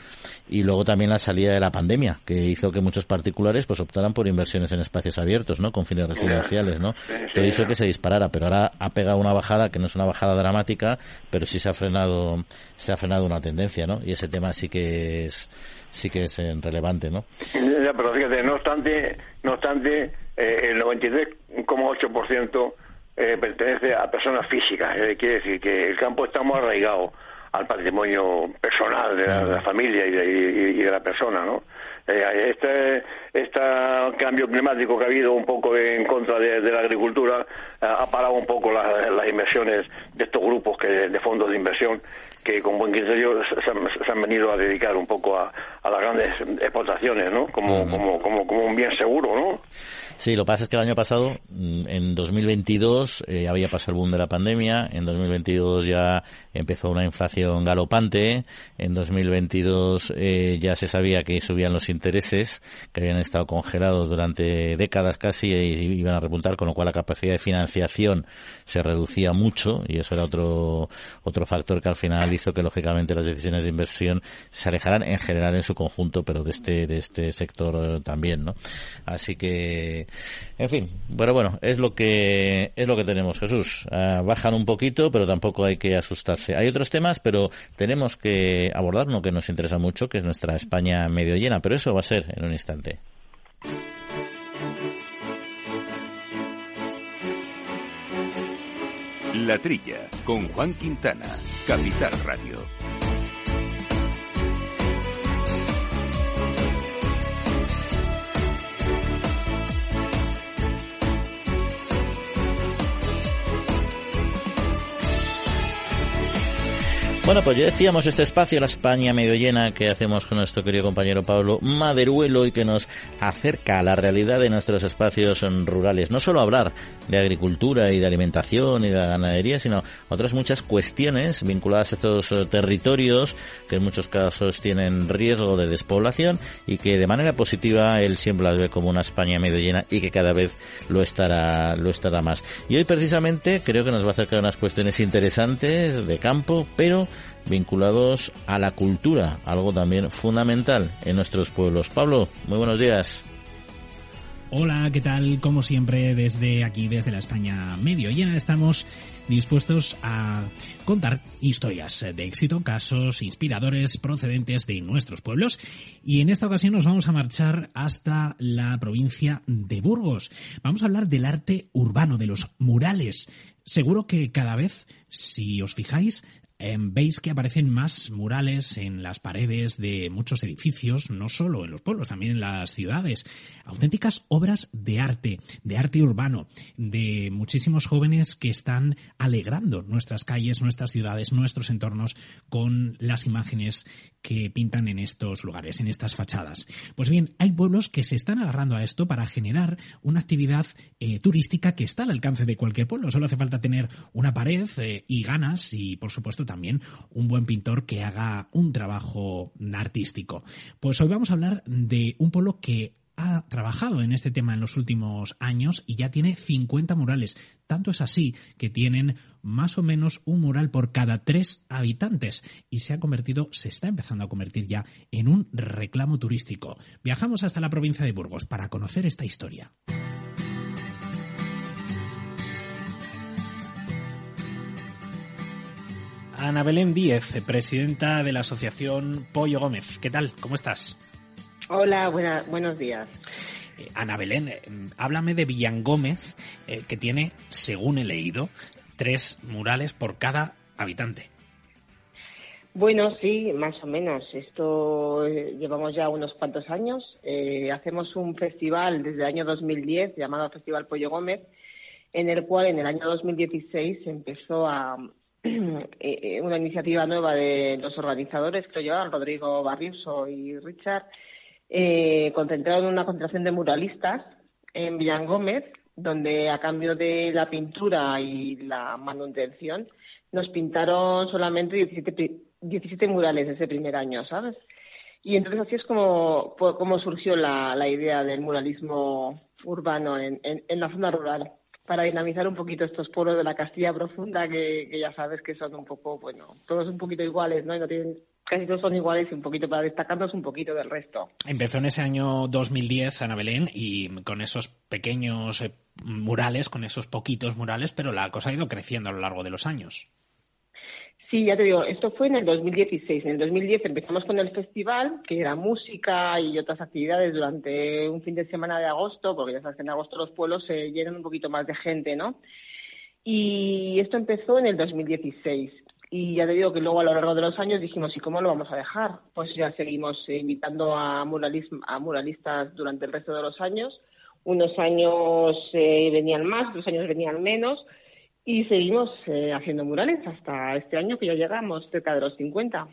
y luego también la salida de la pandemia, que hizo que muchos particulares pues optaran por inversiones en espacios abiertos, ¿no? Con fines residenciales, ¿no? Todo hizo que se disparara, pero ahora ha pegado una bajada que no es una bajada dramática, pero sí se ha frenado se ha frenado una tendencia, ¿no? Y ese tema sí que es sí que es eh, relevante, ¿no? pero fíjate, no obstante, no obstante eh, el 93,8% eh, pertenece a personas físicas, eh, quiere decir que el campo está muy arraigado al patrimonio personal de la, familia y de, y de, la persona, ¿no? Eh, este, este cambio climático que ha habido un poco en contra de, la agricultura eh, ha parado un poco las inversiones de estos grupos que de fondos de inversión que con buen criterio se han, venido a dedicar un poco a, las grandes exportaciones, ¿no? Como, como, como, como un bien seguro, ¿no? Sí, lo que pasa es que el año pasado, mm, en 2022, eh, había pasado el boom de la pandemia, en 2022 ya empezó una inflación galopante, en 2022 eh, ya se sabía que subían los intereses, que habían estado congelados durante décadas casi y iban a repuntar, con lo cual la capacidad de financiación se reducía mucho y eso era otro, otro factor que al final hizo que lógicamente las decisiones de inversión se alejaran en general en su conjunto, pero de este, de este sector eh, también, ¿no? Así que, en fin, pero bueno, es lo que, es lo que tenemos, Jesús. Ah, bajan un poquito, pero tampoco hay que asustarse. Hay otros temas, pero tenemos que abordar uno que nos interesa mucho, que es nuestra España medio llena, pero eso va a ser en un instante. La Trilla, con Juan Quintana, Capital Radio. Bueno, pues ya decíamos este espacio, la España medio llena, que hacemos con nuestro querido compañero Pablo Maderuelo y que nos acerca a la realidad de nuestros espacios rurales. No solo hablar de agricultura y de alimentación y de ganadería, sino otras muchas cuestiones vinculadas a estos eh, territorios que en muchos casos tienen riesgo de despoblación y que de manera positiva él siempre las ve como una España medio llena y que cada vez lo estará, lo estará más. Y hoy precisamente creo que nos va a acercar unas cuestiones interesantes de campo, pero vinculados a la cultura, algo también fundamental en nuestros pueblos. Pablo, muy buenos días. Hola, ¿qué tal? Como siempre, desde aquí, desde la España medio llena, estamos dispuestos a contar historias de éxito, casos inspiradores procedentes de nuestros pueblos. Y en esta ocasión nos vamos a marchar hasta la provincia de Burgos. Vamos a hablar del arte urbano, de los murales. Seguro que cada vez, si os fijáis, veis que aparecen más murales en las paredes de muchos edificios, no solo en los pueblos, también en las ciudades. Auténticas obras de arte, de arte urbano, de muchísimos jóvenes que están alegrando nuestras calles, nuestras ciudades, nuestros entornos con las imágenes que pintan en estos lugares, en estas fachadas. Pues bien, hay pueblos que se están agarrando a esto para generar una actividad eh, turística que está al alcance de cualquier pueblo. Solo hace falta tener una pared eh, y ganas y, por supuesto, también un buen pintor que haga un trabajo artístico. Pues hoy vamos a hablar de un pueblo que ha trabajado en este tema en los últimos años y ya tiene 50 murales. Tanto es así que tienen más o menos un mural por cada tres habitantes y se ha convertido, se está empezando a convertir ya en un reclamo turístico. Viajamos hasta la provincia de Burgos para conocer esta historia. Ana Belén Díez, presidenta de la Asociación Pollo Gómez. ¿Qué tal? ¿Cómo estás? Hola, buenos días. Eh, Ana Belén, eh, háblame de Villangómez, eh, que tiene, según he leído, tres murales por cada habitante. Bueno, sí, más o menos. Esto llevamos ya unos cuantos años. hacemos un festival desde el año 2010 llamado Festival Pollo Gómez, en el cual en el año 2016 empezó a, (clears throat) una iniciativa nueva de los organizadores que lo llevaban, Rodrigo Barriuso y Richard, eh, concentraron una concentración de muralistas en Villangómez, donde a cambio de la pintura y la manutención nos pintaron solamente 17, 17 murales ese primer año, ¿sabes? Y entonces así es como, como surgió la, la idea del muralismo urbano en, en la zona rural para dinamizar un poquito estos pueblos de la Castilla profunda que, ya sabes que son un poco, bueno, todos un poquito iguales, ¿no? No tienen casi todos son iguales y un poquito para destacarnos un poquito del resto. Empezó en ese año 2010 Ana Belén y con esos pequeños eh, murales, con esos poquitos murales, pero la cosa ha ido creciendo a lo largo de los años. Sí, ya te digo, esto fue en el 2016. En el 2010 empezamos con el festival, que era música y otras actividades durante un fin de semana de agosto, porque ya sabes que en agosto los pueblos se llenan un poquito más de gente, ¿no? Y esto empezó en el 2016. Y ya te digo que luego a lo largo de los años dijimos, ¿y cómo lo vamos a dejar? Pues ya seguimos invitando a, a muralistas durante el resto de los años. Unos años eh, venían más, otros años venían menos y seguimos eh, haciendo murales hasta este año que ya llegamos cerca de los 50.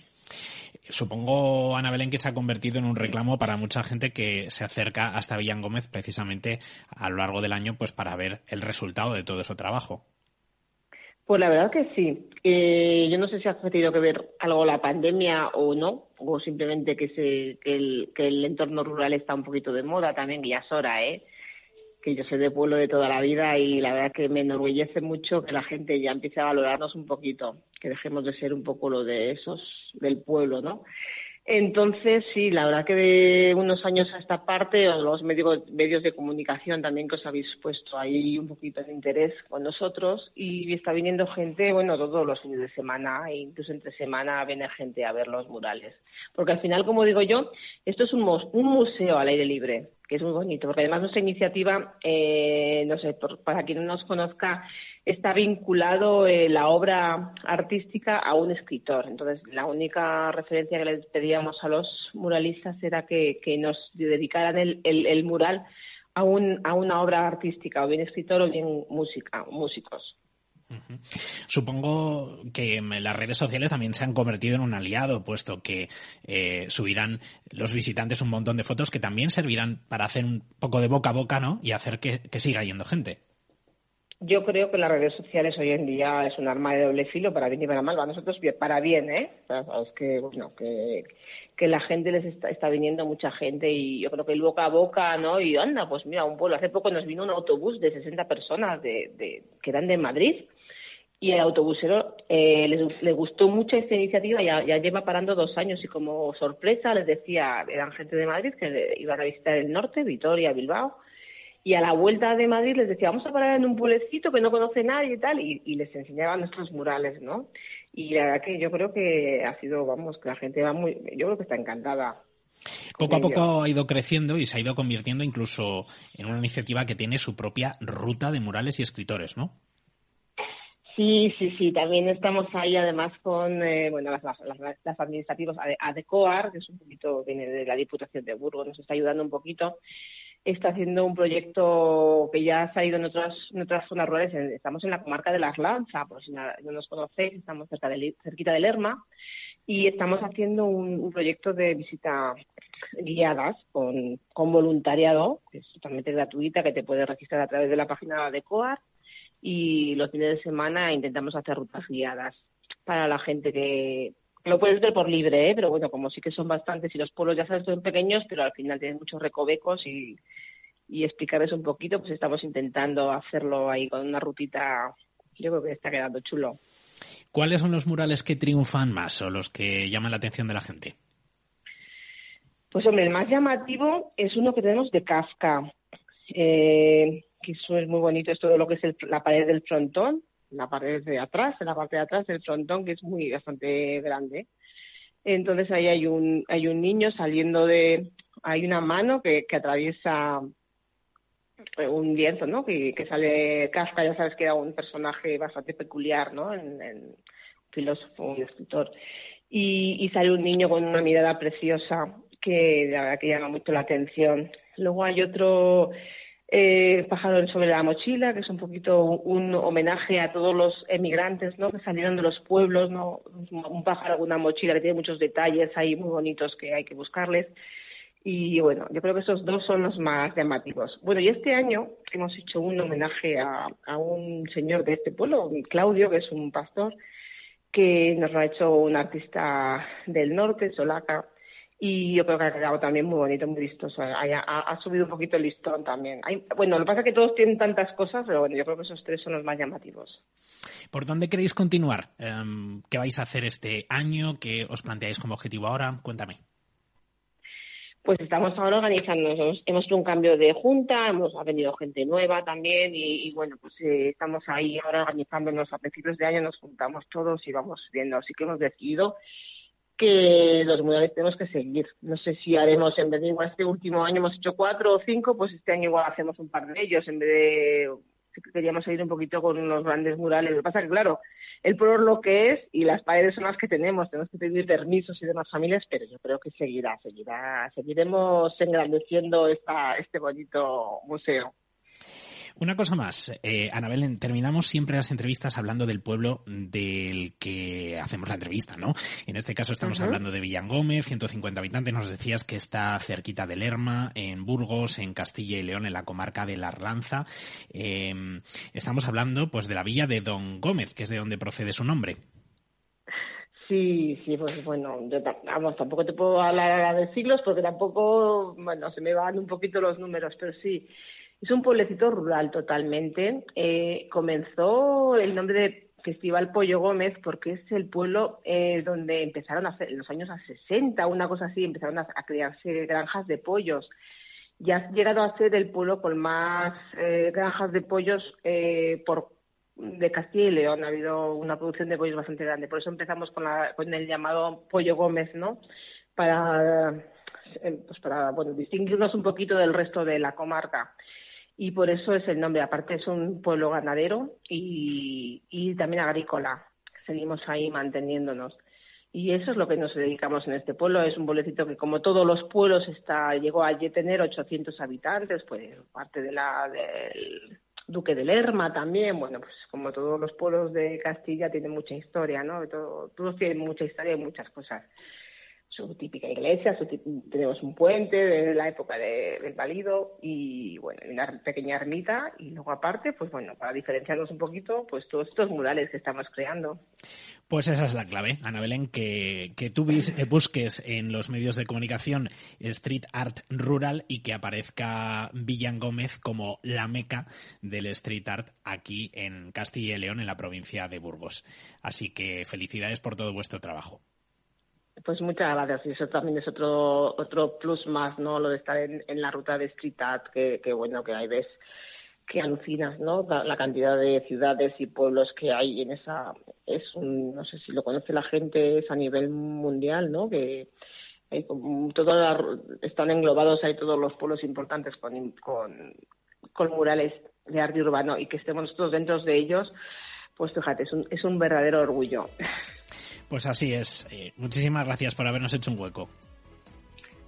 Supongo, Ana Belén, que se ha convertido en un reclamo para mucha gente que se acerca hasta Villán Gómez precisamente a lo largo del año pues para ver el resultado de todo ese trabajo. Pues la verdad que sí. Eh, yo no sé si ha tenido que ver algo la pandemia o no, o simplemente que, se, que, el, que el entorno rural está un poquito de moda también, y ya es hora, ¿eh? que yo soy de pueblo de toda la vida y la verdad que me enorgullece mucho que la gente ya empiece a valorarnos un poquito, que dejemos de ser un poco lo de esos del pueblo, ¿no? Entonces, sí, la verdad que de unos años a esta parte, los medios, medios de comunicación también que os habéis puesto ahí un poquito de interés con nosotros y está viniendo gente, bueno, todos los fines de semana, e incluso entre semana viene gente a ver los murales. Porque al final, como digo yo, esto es un, un museo al aire libre que es muy bonito, porque además nuestra iniciativa, eh, no sé, para quien no nos conozca, está vinculado eh, la obra artística a un escritor. Entonces, la única referencia que les pedíamos a los muralistas era que, nos dedicaran el, el, mural a, un, a una obra artística, o bien escritor o bien música, músicos. Supongo que las redes sociales también se han convertido en un aliado, puesto que eh, subirán los visitantes un montón de fotos que también servirán para hacer un poco de boca a boca, ¿no? Y hacer que, siga yendo gente. Yo creo que las redes sociales hoy en día es un arma de doble filo para bien y para mal. Para nosotros para bien, ¿eh? es que, bueno, que, que la gente les está, viniendo mucha gente y yo creo que el boca a boca, ¿no? Y anda, pues mira, un pueblo. Hace poco nos vino un autobús de 60 personas de, de, que eran de Madrid y el autobusero eh, les, le gustó mucho esta iniciativa, ya, ya lleva parando dos años y como sorpresa les decía, eran gente de Madrid que iban a visitar el norte, Vitoria, Bilbao, y a la vuelta de Madrid les decía, vamos a parar en un pueblecito que no conoce nadie y tal, y, les enseñaban nuestros murales, ¿no? Y la verdad que yo creo que ha sido, vamos, que la gente va muy, yo creo que está encantada. Poco a poco ha ido creciendo y se ha ido convirtiendo incluso en una iniciativa que tiene su propia ruta de murales y escritores, ¿no? Sí, sí, sí. También estamos ahí, además, con eh, bueno las, las, administrativas ADECOAR, que es un poquito, viene de la Diputación de Burgos, nos está ayudando un poquito. Está haciendo un proyecto que ya ha salido en otras, en otras zonas rurales. Estamos en la comarca de Las Lanzas, por si no, nos conocéis, estamos cerca de, cerquita de Lerma. Y estamos haciendo un, proyecto de visita guiadas con, con voluntariado, que es totalmente gratuita, que te puedes registrar a través de la página de COAR y los fines de semana intentamos hacer rutas guiadas para la gente que lo puedes ver por libre, ¿eh? pero bueno, como sí que son bastantes y los pueblos ya sabes son pequeños, pero al final tienen muchos recovecos y, y explicarles un poquito, pues estamos intentando hacerlo ahí con una rutita, yo creo que está quedando chulo. ¿Cuáles son los murales que triunfan más o los que llaman la atención de la gente? Pues hombre, el más llamativo es uno que tenemos de Kafka. Eh, que eso es muy bonito, es todo lo que es la pared del frontón, la pared de atrás, en la parte de atrás del frontón, que es muy bastante grande. Entonces ahí hay un, hay un niño saliendo de, hay una mano que, que atraviesa un lienzo, ¿no? Que, que sale Kafka, ya sabes que era un personaje bastante peculiar, ¿no? En, en filósofo y escritor. Y, y, sale un niño con una mirada preciosa que la verdad que llama mucho la atención. Luego hay otro eh, Pájaro sobre la mochila, que es un poquito un homenaje a todos los emigrantes ¿no? que salieron de los pueblos, ¿no? un pájaro con una mochila que tiene muchos detalles ahí muy bonitos que hay que buscarles. Y bueno, yo creo que esos dos son los más llamativos. Bueno, y este año hemos hecho un homenaje a, a un señor de este pueblo, Claudio, que es un pastor, que nos lo ha hecho un artista del norte, Solaca, y yo creo que ha quedado también muy bonito, muy vistoso. Ha, subido un poquito el listón también. bueno, lo que pasa es que todos tienen tantas cosas, pero bueno, yo creo que esos tres son los más llamativos. ¿Por dónde queréis continuar? Em, ¿Qué vais a hacer este año? ¿Qué os planteáis como objetivo ahora? Cuéntame. Pues estamos ahora organizándonos. Hemos hecho un cambio de junta, hemos ha venido gente nueva también y, bueno, pues eh, estamos ahí ahora organizándonos. A principios de año nos juntamos todos y vamos viendo. Así que hemos decidido que los murales tenemos que seguir. No sé si haremos, en vez de igual este último año hemos hecho cuatro o cinco, pues este año igual hacemos un par de ellos, en vez de queríamos seguir un poquito con unos grandes murales. Lo que pasa es que, claro, el pueblo lo que es y las paredes son las que tenemos, tenemos que pedir permisos y demás familias, pero yo creo que seguirá, seguirá, seguiremos engrandeciendo esta, este bonito museo. Una cosa más, eh, Anabel, terminamos siempre las entrevistas hablando del pueblo del que hacemos la entrevista, ¿no? En este caso estamos hablando de Villangómez, 150 habitantes, nos decías que está cerquita de Lerma, en Burgos, en Castilla y León, en la comarca de La Arlanza. Em, estamos hablando pues de la villa de Don Gómez, que es de donde procede su nombre. Sí, sí, pues bueno, yo vamos, tampoco te puedo hablar de siglos porque tampoco, bueno, se me van un poquito los números, pero sí, es un pueblecito rural totalmente. Eh, comenzó el nombre de Festival Pollo Gómez porque es el pueblo eh, donde empezaron a hacer, en los años 60, una cosa así, empezaron a, crearse granjas de pollos. Ya ha llegado a ser el pueblo con más eh, granjas de pollos por de Castilla y León. Ha habido una producción de pollos bastante grande. Por eso empezamos con, la, con el llamado Pollo Gómez, ¿no? Para, pues para bueno, distinguirnos un poquito del resto de la comarca y por eso es el nombre. Aparte es un pueblo ganadero y, y también agrícola. Seguimos ahí manteniéndonos. Y eso es lo que nos dedicamos en este pueblo. Es un pueblecito que, como todos los pueblos, está llegó a tener 800 habitantes, pues parte de la, del, Duque de Lerma también, bueno, pues como todos los pueblos de Castilla tienen mucha historia, ¿no? todos tienen mucha historia y muchas cosas. Su típica iglesia, tenemos un puente de la época del Valido y, bueno, una pequeña ermita y luego aparte, pues bueno, para diferenciarnos un poquito, pues todos estos murales que estamos creando. Pues esa es la clave, Ana Belén, que, que tú eh, busques en los medios de comunicación street art rural y que aparezca Villan Gómez como la meca del street art aquí en Castilla y León, en la provincia de Burgos. Así que felicidades por todo vuestro trabajo. Pues muchas gracias. Y eso también es otro otro plus más, ¿no? Lo de estar en, la ruta de street art, que, bueno, que hay ves que alucinas, ¿no? La, cantidad de ciudades y pueblos que hay en esa es un, no sé si lo conoce la gente es a nivel mundial, ¿no? Que hay todos están englobados hay todos los pueblos importantes con, con, con murales de arte urbano y que estemos nosotros dentro de ellos, pues fíjate, es un, es un verdadero orgullo. (laughs) Pues así es. Eh, muchísimas gracias por habernos hecho un hueco.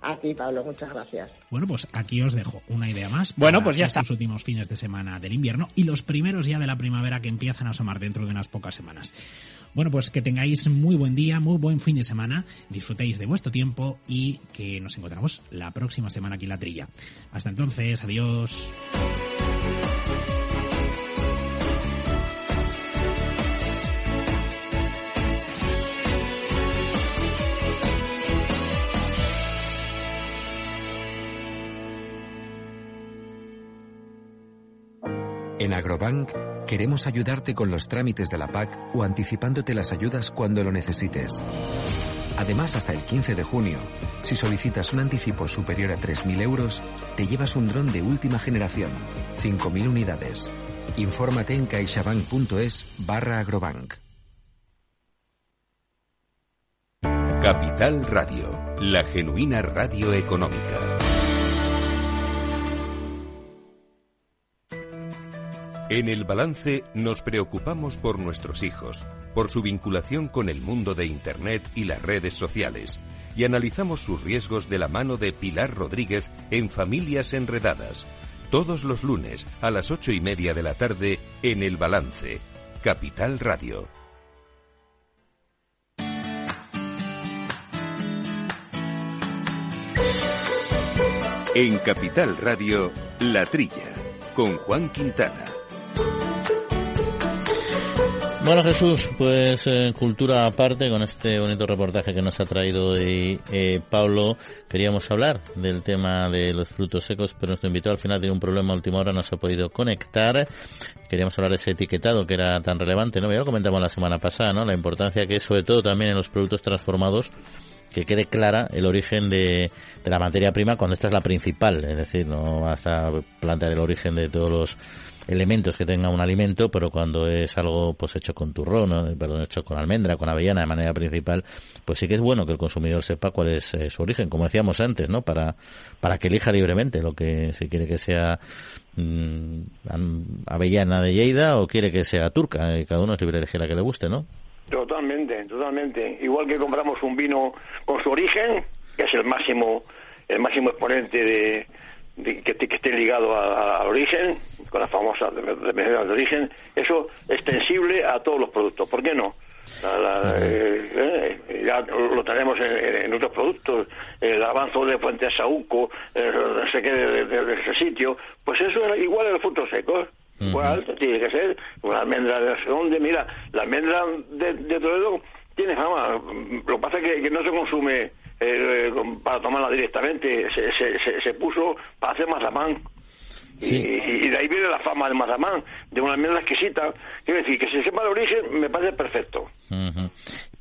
A ti, Pablo, muchas gracias. Bueno, pues aquí os dejo una idea más. Bueno, pues ya está. Los últimos fines de semana del invierno y los primeros ya de la primavera que empiezan a asomar dentro de unas pocas semanas. Bueno, pues que tengáis muy buen día, muy buen fin de semana, disfrutéis de vuestro tiempo y que nos encontramos la próxima semana aquí en la trilla. Hasta entonces, adiós. En Agrobank queremos ayudarte con los trámites de la PAC o anticipándote las ayudas cuando lo necesites. Además, hasta el 15 de junio, si solicitas un anticipo superior a 3.000 euros, te llevas un dron de última generación, 5.000 unidades. Infórmate en caixabank.es barra agrobank. Capital Radio, la genuina radio económica. En el balance nos preocupamos por nuestros hijos, por su vinculación con el mundo de Internet y las redes sociales, y analizamos sus riesgos de la mano de Pilar Rodríguez en Familias Enredadas, todos los lunes a las ocho y media de la tarde en el balance, Capital Radio. En Capital Radio, La Trilla, con Juan Quintana. Bueno Jesús, pues eh, cultura aparte, con este bonito reportaje que nos ha traído hoy eh, Pablo, queríamos hablar del tema de los frutos secos, pero nuestro invitado al final tiene un problema a última hora, no se ha podido conectar. Queríamos hablar de ese etiquetado que era tan relevante, ¿no? Ya lo comentamos la semana pasada, ¿no? La importancia que es, sobre todo también en los productos transformados, que quede clara el origen de, de la materia prima cuando esta es la principal, es decir, no hasta plantear el origen de todos los elementos que tenga un alimento, pero cuando es algo pues hecho con turrón, perdón, hecho con almendra, con avellana de manera principal, pues sí que es bueno que el consumidor sepa cuál es eh, su origen, como decíamos antes, ¿no? Para para que elija libremente lo que si quiere que sea mm, avellana de Lleida o quiere que sea turca, y cada uno es libre de elegir la que le guste, ¿no? Totalmente, totalmente. Igual que compramos un vino con su origen, que es el máximo el máximo exponente de, que, esté ligado al origen, con la famosa definición de origen, eso extensible a todos los productos. ¿Por qué no? Eh, eh, ya lo tenemos en, otros productos, el avanzo de Fuente Saúco, eh, no sé qué, de, ese sitio, pues eso es igual en los frutos secos. Igual, tiene que ser, una almendra de dónde, mira, la almendra de, Toledo tiene fama, lo que pasa es que no se consume eh, para tomarla directamente, se, se, se, puso para hacer mazamán. Y, y, de ahí viene la fama de mazamán, de una almendra exquisita. Quiero decir, que se sepa el origen me parece perfecto.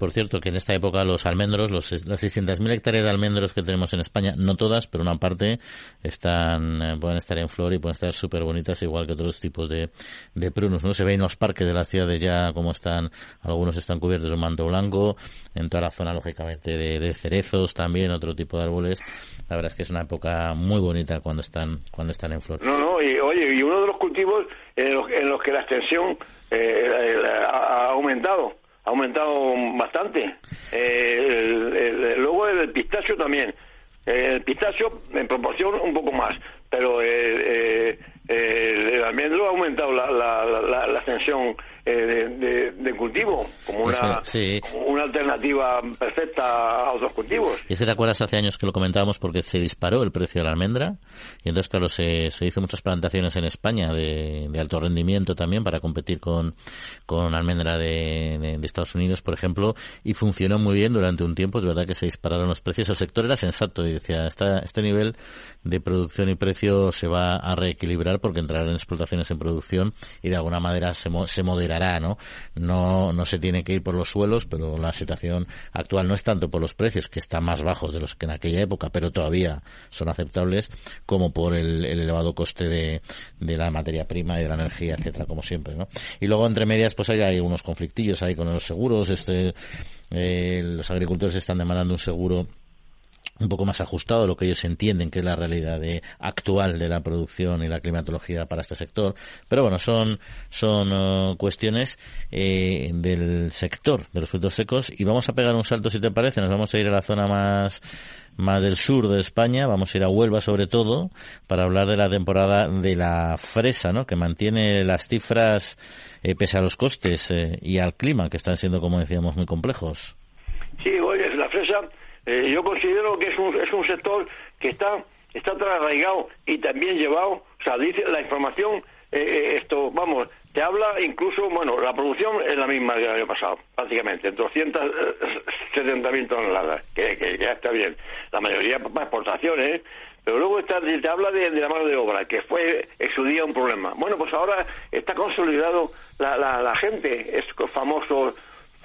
Por cierto, que en esta época los almendros, los, las 600.000 hectáreas de almendros que tenemos en España, no todas, pero una parte, están eh, pueden estar en flor y pueden estar súper bonitas, igual que otros tipos de, de prunos. ¿no? Se ve en los parques de las ciudades ya como están, algunos están cubiertos de manto blanco, en toda la zona, lógicamente, de, cerezos también, otro tipo de árboles. La verdad es que es una época muy bonita cuando están, cuando están en flor. No, no, y oye, y uno de los cultivos en los, que la extensión eh, ha aumentado ha aumentado bastante. Eh, luego el pistacho también. El pistacho en proporción un poco más, pero el almendro ha aumentado la, la, la, la extensión eh, de, cultivo, como una, una alternativa perfecta a otros cultivos. Y es que te acuerdas hace años que lo comentábamos porque se disparó el precio de la almendra y entonces, claro, se, se hizo muchas plantaciones en España de, alto rendimiento también para competir con, con almendra de, de, Estados Unidos, por ejemplo, y funcionó muy bien durante un tiempo. De verdad que se dispararon los precios. El sector era sensato y decía, esta, este nivel de producción y precio se va a reequilibrar porque entrarán explotaciones en producción y de alguna manera se, se moderará ¿no? No, no se tiene que ir por los suelos, pero la situación actual no es tanto por los precios, que están más bajos de los que en aquella época, pero todavía son aceptables, como por el, elevado coste de, la materia prima y de la energía, etcétera, como siempre, ¿no? Y luego, entre medias, pues hay, hay unos conflictillos ahí con los seguros, este, eh, los agricultores están demandando un seguro un poco más ajustado a lo que ellos entienden que es la realidad de, actual de la producción y la climatología para este sector. Pero bueno, son, son uh, cuestiones eh, del sector de los frutos secos y vamos a pegar un salto si te parece. Nos vamos a ir a la zona más más del sur de España, vamos a ir a Huelva sobre todo, para hablar de la temporada de la fresa, ¿no? que mantiene las cifras eh, pese a los costes eh, y al clima, que están siendo, como decíamos, muy complejos. Sí, oye, la fresa eh, yo considero que es un, es un sector que está está arraigado y también llevado, o sea, dice la información, eh, eh, esto, vamos, te habla incluso, bueno, la producción es la misma que el año pasado, prácticamente, en 270.000 toneladas, que, que, ya está bien. La mayoría para exportaciones, pero luego está, te habla de, la mano de obra, que fue en su día un problema. Bueno, pues ahora está consolidado la, la, la gente, es famoso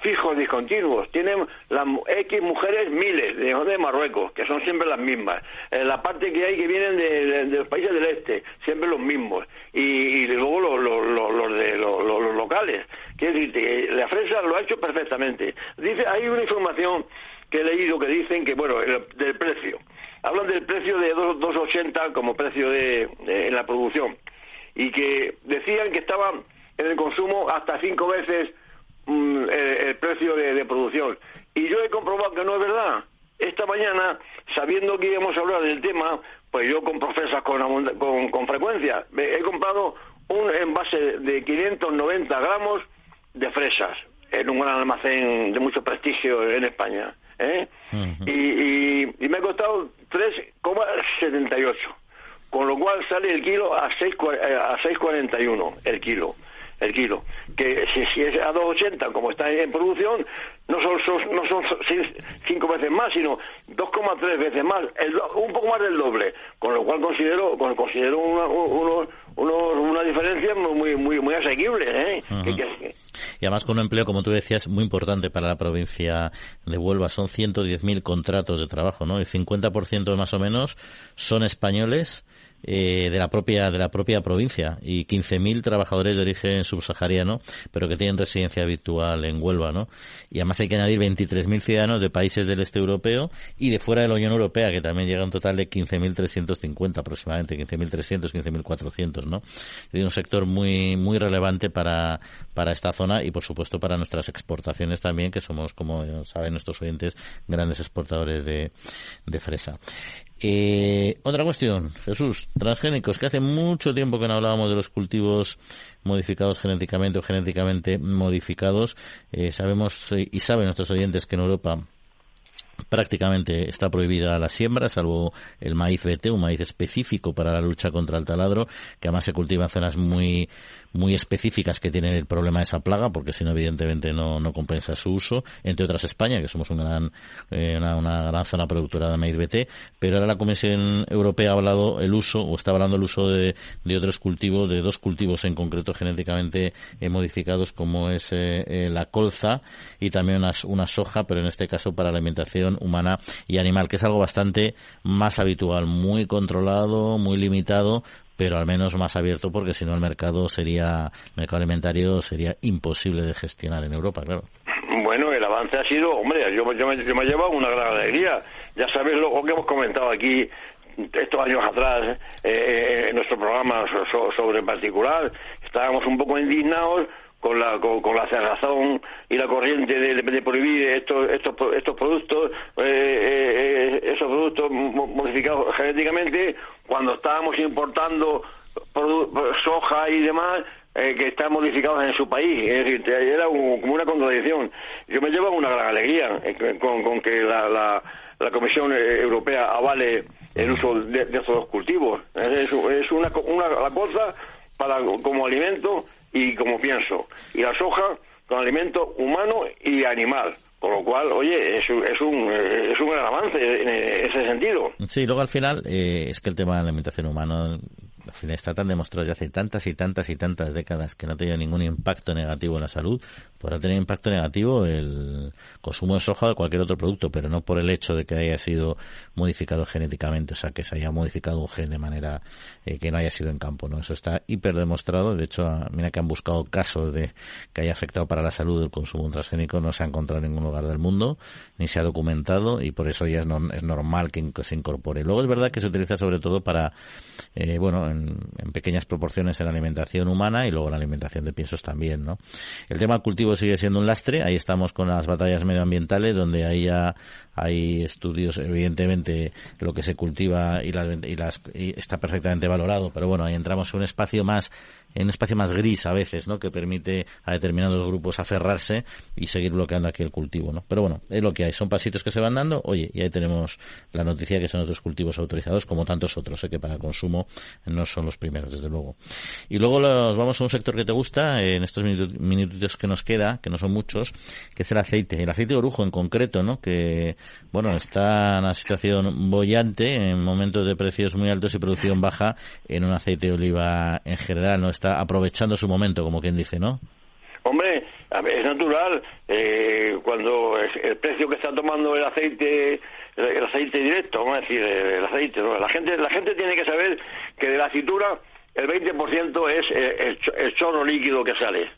fijos discontinuos. Tienen las X mujeres miles de, de Marruecos, que son siempre las mismas. En la parte que hay que vienen de, los países del este, siempre los mismos. Y, luego los, los, de los, locales. Quiero decir, la fresa lo ha hecho perfectamente. Dice, hay una información que he leído que dicen que, bueno, del precio. Hablan del precio de 2,80 como precio de, en la producción. Y que decían que estaban en el consumo hasta cinco veces Mm, el, precio de, producción. Y yo he comprobado que no es verdad. Esta mañana, sabiendo que íbamos a hablar del tema, pues yo compro fresas con, con, con frecuencia. He comprado un envase de 590 gramos de fresas en un gran almacén de mucho prestigio en España. ¿eh? y, y, me ha costado 3,78, con lo cual sale el kilo a 6,41 el kilo el kilo. Que si, es a 2,80 como está en producción, no son, no son cinco veces más, sino 2,3 veces más, un poco más del doble. Con lo cual considero considero una, una diferencia muy muy muy asequible. ¿eh? y además con un empleo, como tú decías, muy importante para la provincia de Huelva. Son 110.000 contratos de trabajo, ¿no? El 50% más o menos son españoles eh, de la propia de la propia provincia y 15.000 trabajadores de origen subsahariano, pero que tienen residencia habitual en Huelva, ¿no? Y además hay que añadir 23.000 ciudadanos de países del este europeo y de fuera de la Unión Europea, que también llega un total de 15.350 aproximadamente, 15.300, 15.400, ¿no? Es un sector muy muy relevante para para esta zona y por supuesto para nuestras exportaciones también, que somos, como saben nuestros oyentes, grandes exportadores de, de fresa. Eh, otra cuestión, Jesús, transgénicos, que hace mucho tiempo que no hablábamos de los cultivos modificados genéticamente o genéticamente modificados. Eh, sabemos eh, y saben nuestros oyentes que en Europa prácticamente está prohibida la siembra, salvo el maíz BT, un maíz específico para la lucha contra el taladro, que además se cultiva en zonas muy muy específicas que tienen el problema de esa plaga, porque si no, evidentemente no, no compensa su uso, entre otras España, que somos una gran, eh, una, gran zona productora de maíz BT, pero ahora la Comisión Europea ha hablado el uso, o está hablando el uso de, de otros cultivos, de dos cultivos en concreto genéticamente eh, modificados, como es eh, la colza y también una, una soja, pero en este caso para la alimentación humana y animal, que es algo bastante más habitual, muy controlado, muy limitado, pero al menos más abierto porque si no el mercado sería el mercado alimentario sería imposible de gestionar en Europa, claro. Bueno, el avance ha sido, hombre, yo, yo, me, he llevado una gran alegría. Ya sabes lo que hemos comentado aquí estos años atrás eh, en nuestro programa sobre particular. Estábamos un poco indignados con la con, la cerrazón y la corriente de, prohibir estos estos estos productos eh, eh, esos productos modificados genéticamente cuando estábamos importando soja y demás eh, que están modificados en su país. Es decir, era como una contradicción. Yo me llevo una gran alegría eh, con, que la, la, Comisión Europea avale el uso de, estos cultivos. Es, una, una cosa para como alimento y como pienso. Y la soja con alimento humano y animal. Con lo cual, oye, es, es, un, es un gran avance en ese sentido. Sí, luego al final eh, es que el tema de la alimentación humana al final está tan demostrado ya hace tantas y tantas y tantas décadas que no ha tenido ningún impacto negativo en la salud, podrá tener impacto negativo el consumo de soja o de cualquier otro producto, pero no por el hecho de que haya sido modificado genéticamente, o sea, que se haya modificado un gen de manera eh, que no haya sido en campo, ¿no? Eso está hiper demostrado, de hecho, mira que han buscado casos de que haya afectado para la salud el consumo transgénico, no se ha encontrado en ningún lugar del mundo, ni se ha documentado, y por eso ya es, es normal que, se incorpore. Luego es verdad que se utiliza sobre todo para, eh, bueno, en, pequeñas proporciones en la alimentación humana y luego en la alimentación de piensos también, ¿no? El tema del cultivo sigue siendo un lastre, ahí estamos con las batallas medioambientales, donde ahí ya hay estudios, evidentemente lo que se cultiva y, las, y, las, y está perfectamente valorado, pero bueno, ahí entramos en un espacio más en un espacio más gris a veces, ¿no? Que permite a determinados grupos aferrarse y seguir bloqueando aquí el cultivo, ¿no? Pero bueno, es lo que hay, son pasitos que se van dando. Oye, y ahí tenemos la noticia que son otros cultivos autorizados, como tantos otros, ¿eh? que para consumo no son los primeros, desde luego. Y luego los, vamos a un sector que te gusta, en estos minutitos que nos queda, que no son muchos, que es el aceite. El aceite de orujo en concreto, ¿no? Que, bueno, está en una situación bollante, en momentos de precios muy altos y producción baja, en un aceite de oliva en general, ¿no? Está aprovechando su momento, como quien dice, ¿no? Hombre, es natural eh, cuando el precio que está tomando el aceite el aceite directo, vamos a decir, el aceite, la gente la gente tiene que saber que de la cintura el 20% es el, el, chorro líquido que sale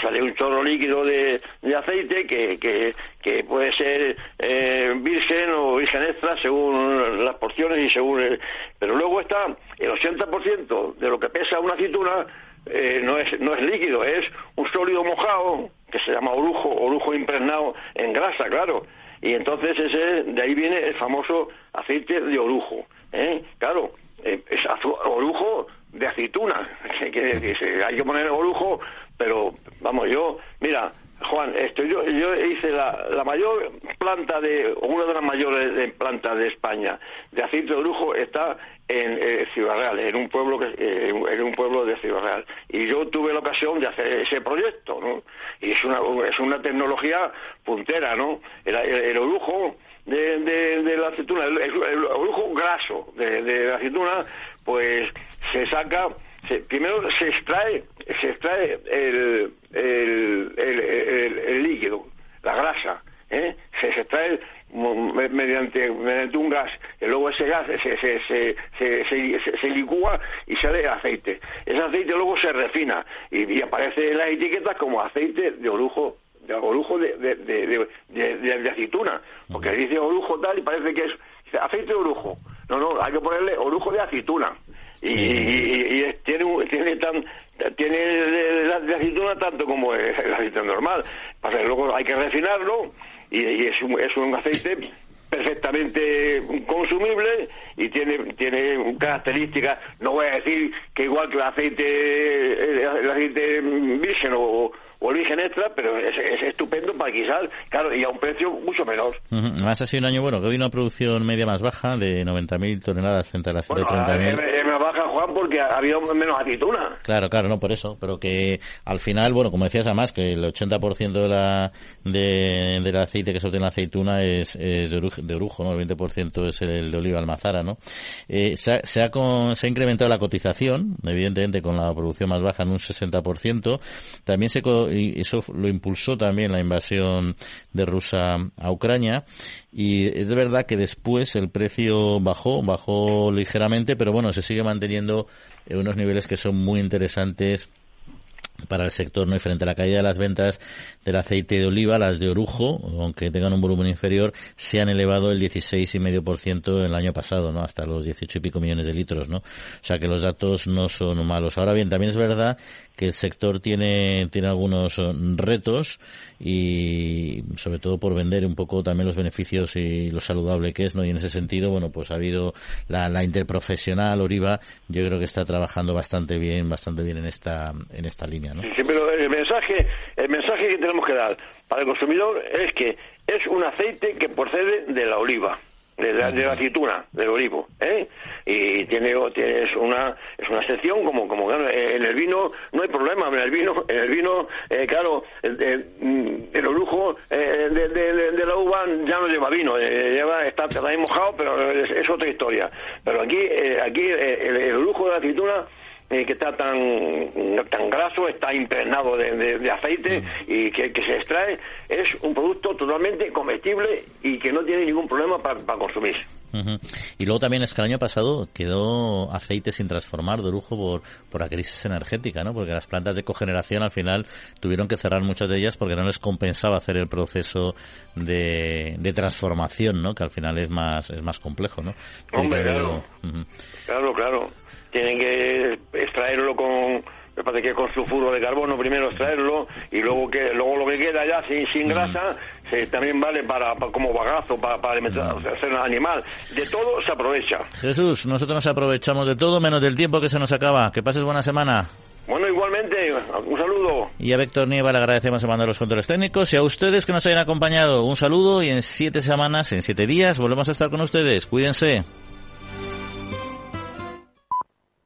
sale un chorro líquido de, aceite que, que, que, puede ser eh, virgen o virgen extra según las porciones y según pero luego está el 80% de lo que pesa una aceituna eh, no, es, no es líquido, es un sólido mojado que se llama orujo, orujo impregnado en grasa, claro. Y entonces ese, de ahí viene el famoso aceite de orujo. ¿eh? Claro, eh, es orujo de aceituna, (laughs) que, hay que poner orujo, pero vamos, yo, mira, Juan, esto, yo, yo hice la, la mayor planta de, una de las mayores plantas de España de aceite de orujo está en eh, Ciudad Real, en un pueblo que eh, en un pueblo de Ciudad Real. Y yo tuve la ocasión de hacer ese proyecto, ¿no? Y es una es una tecnología puntera, ¿no? El, orujo de, de, la aceituna, el, orujo graso de, la aceituna, pues se saca, primero se extrae se extrae el, el, el líquido, la grasa, ¿eh? se extrae mediante, mediante un gas, y luego ese gas se, se, se, se, se licúa y sale aceite. Ese aceite luego se refina y, aparece en las etiquetas como aceite de orujo de orujo de, de, de, de, aceituna, porque dice orujo tal y parece que es aceite de orujo. No, no, hay que ponerle orujo de aceituna. Y, y, tiene, tiene tan tiene de, aceituna tanto como el aceite normal. Pasa que luego hay que refinarlo y, es, un, es un aceite perfectamente consumible y tiene tiene características no voy a decir que igual que el aceite el aceite virgen o, o origen extra, pero es, estupendo para guisar, claro, y a un precio mucho menor. Más ha sido un año bueno, que hoy una producción media más baja de 90.000 toneladas frente a las bueno, 130.000. Es más baja, Juan, porque ha habido menos aceituna. Claro, claro, no por eso, pero que al final, bueno, como decías además, que el 80% de la, de, del aceite que se obtiene en la aceituna es, de, orujo, ¿no? El 20% es el de oliva almazara, ¿no? Eh, se, ha, se, ha se ha incrementado la cotización, evidentemente con la producción más baja en un 60%. También se eso lo impulsó también la invasión de Rusia a Ucrania. Y es verdad que después el precio bajó, bajó ligeramente, pero bueno, se sigue manteniendo en unos niveles que son muy interesantes para el sector, ¿no? Y frente a la caída de las ventas del aceite de oliva, las de orujo, aunque tengan un volumen inferior, se han elevado el 16,5% el año pasado, ¿no? Hasta los 18 y pico millones de litros, ¿no? O sea que los datos no son malos. Ahora bien, también es verdad que el sector tiene, tiene algunos eh, retos y sobre todo por vender un poco también los beneficios y lo saludable que es, ¿no? Y en ese sentido, bueno, pues ha habido la, la interprofesional Oriva, yo creo que está trabajando bastante bien, bastante bien en esta, en esta línea, ¿no? Sí, pero el mensaje, el mensaje que tenemos que dar para el consumidor es que es un aceite que procede de la oliva de la, de la aceituna, del olivo, ¿eh? Y tiene, es una es una excepción como como en el vino no hay problema, en el vino en el vino eh, claro el, el, el orujo eh, de, la uva ya no lleva vino, eh, lleva está también mojado, pero es, otra historia. Pero aquí eh, aquí el, el orujo de la aceituna eh, que está tan, tan graso, está impregnado de, de, de aceite mm. y que, que, se extrae, es un producto totalmente comestible y que no tiene ningún problema para, para consumir. Uh -huh. Y luego también es que el año pasado quedó aceite sin transformar de lujo por, por la crisis energética, ¿no? Porque las plantas de cogeneración al final tuvieron que cerrar muchas de ellas porque no les compensaba hacer el proceso de, de transformación, ¿no? Que al final es más, es más complejo, ¿no? Hombre, claro. Uh -huh. Claro, claro. Tienen que extraerlo con me parece que con sulfuro de carbono primero extraerlo y luego que luego lo que queda ya sin, sin grasa se, también vale para, para como bagazo para, para alimentar, o sea, hacer un animal. De todo se aprovecha. Jesús nosotros nos aprovechamos de todo menos del tiempo que se nos acaba. Que pases buena semana. Bueno, igualmente, un saludo. Y a Víctor Nieva le agradecemos el mando de los controles técnicos. Y a ustedes que nos hayan acompañado, un saludo y en siete semanas, en siete días, volvemos a estar con ustedes. Cuídense.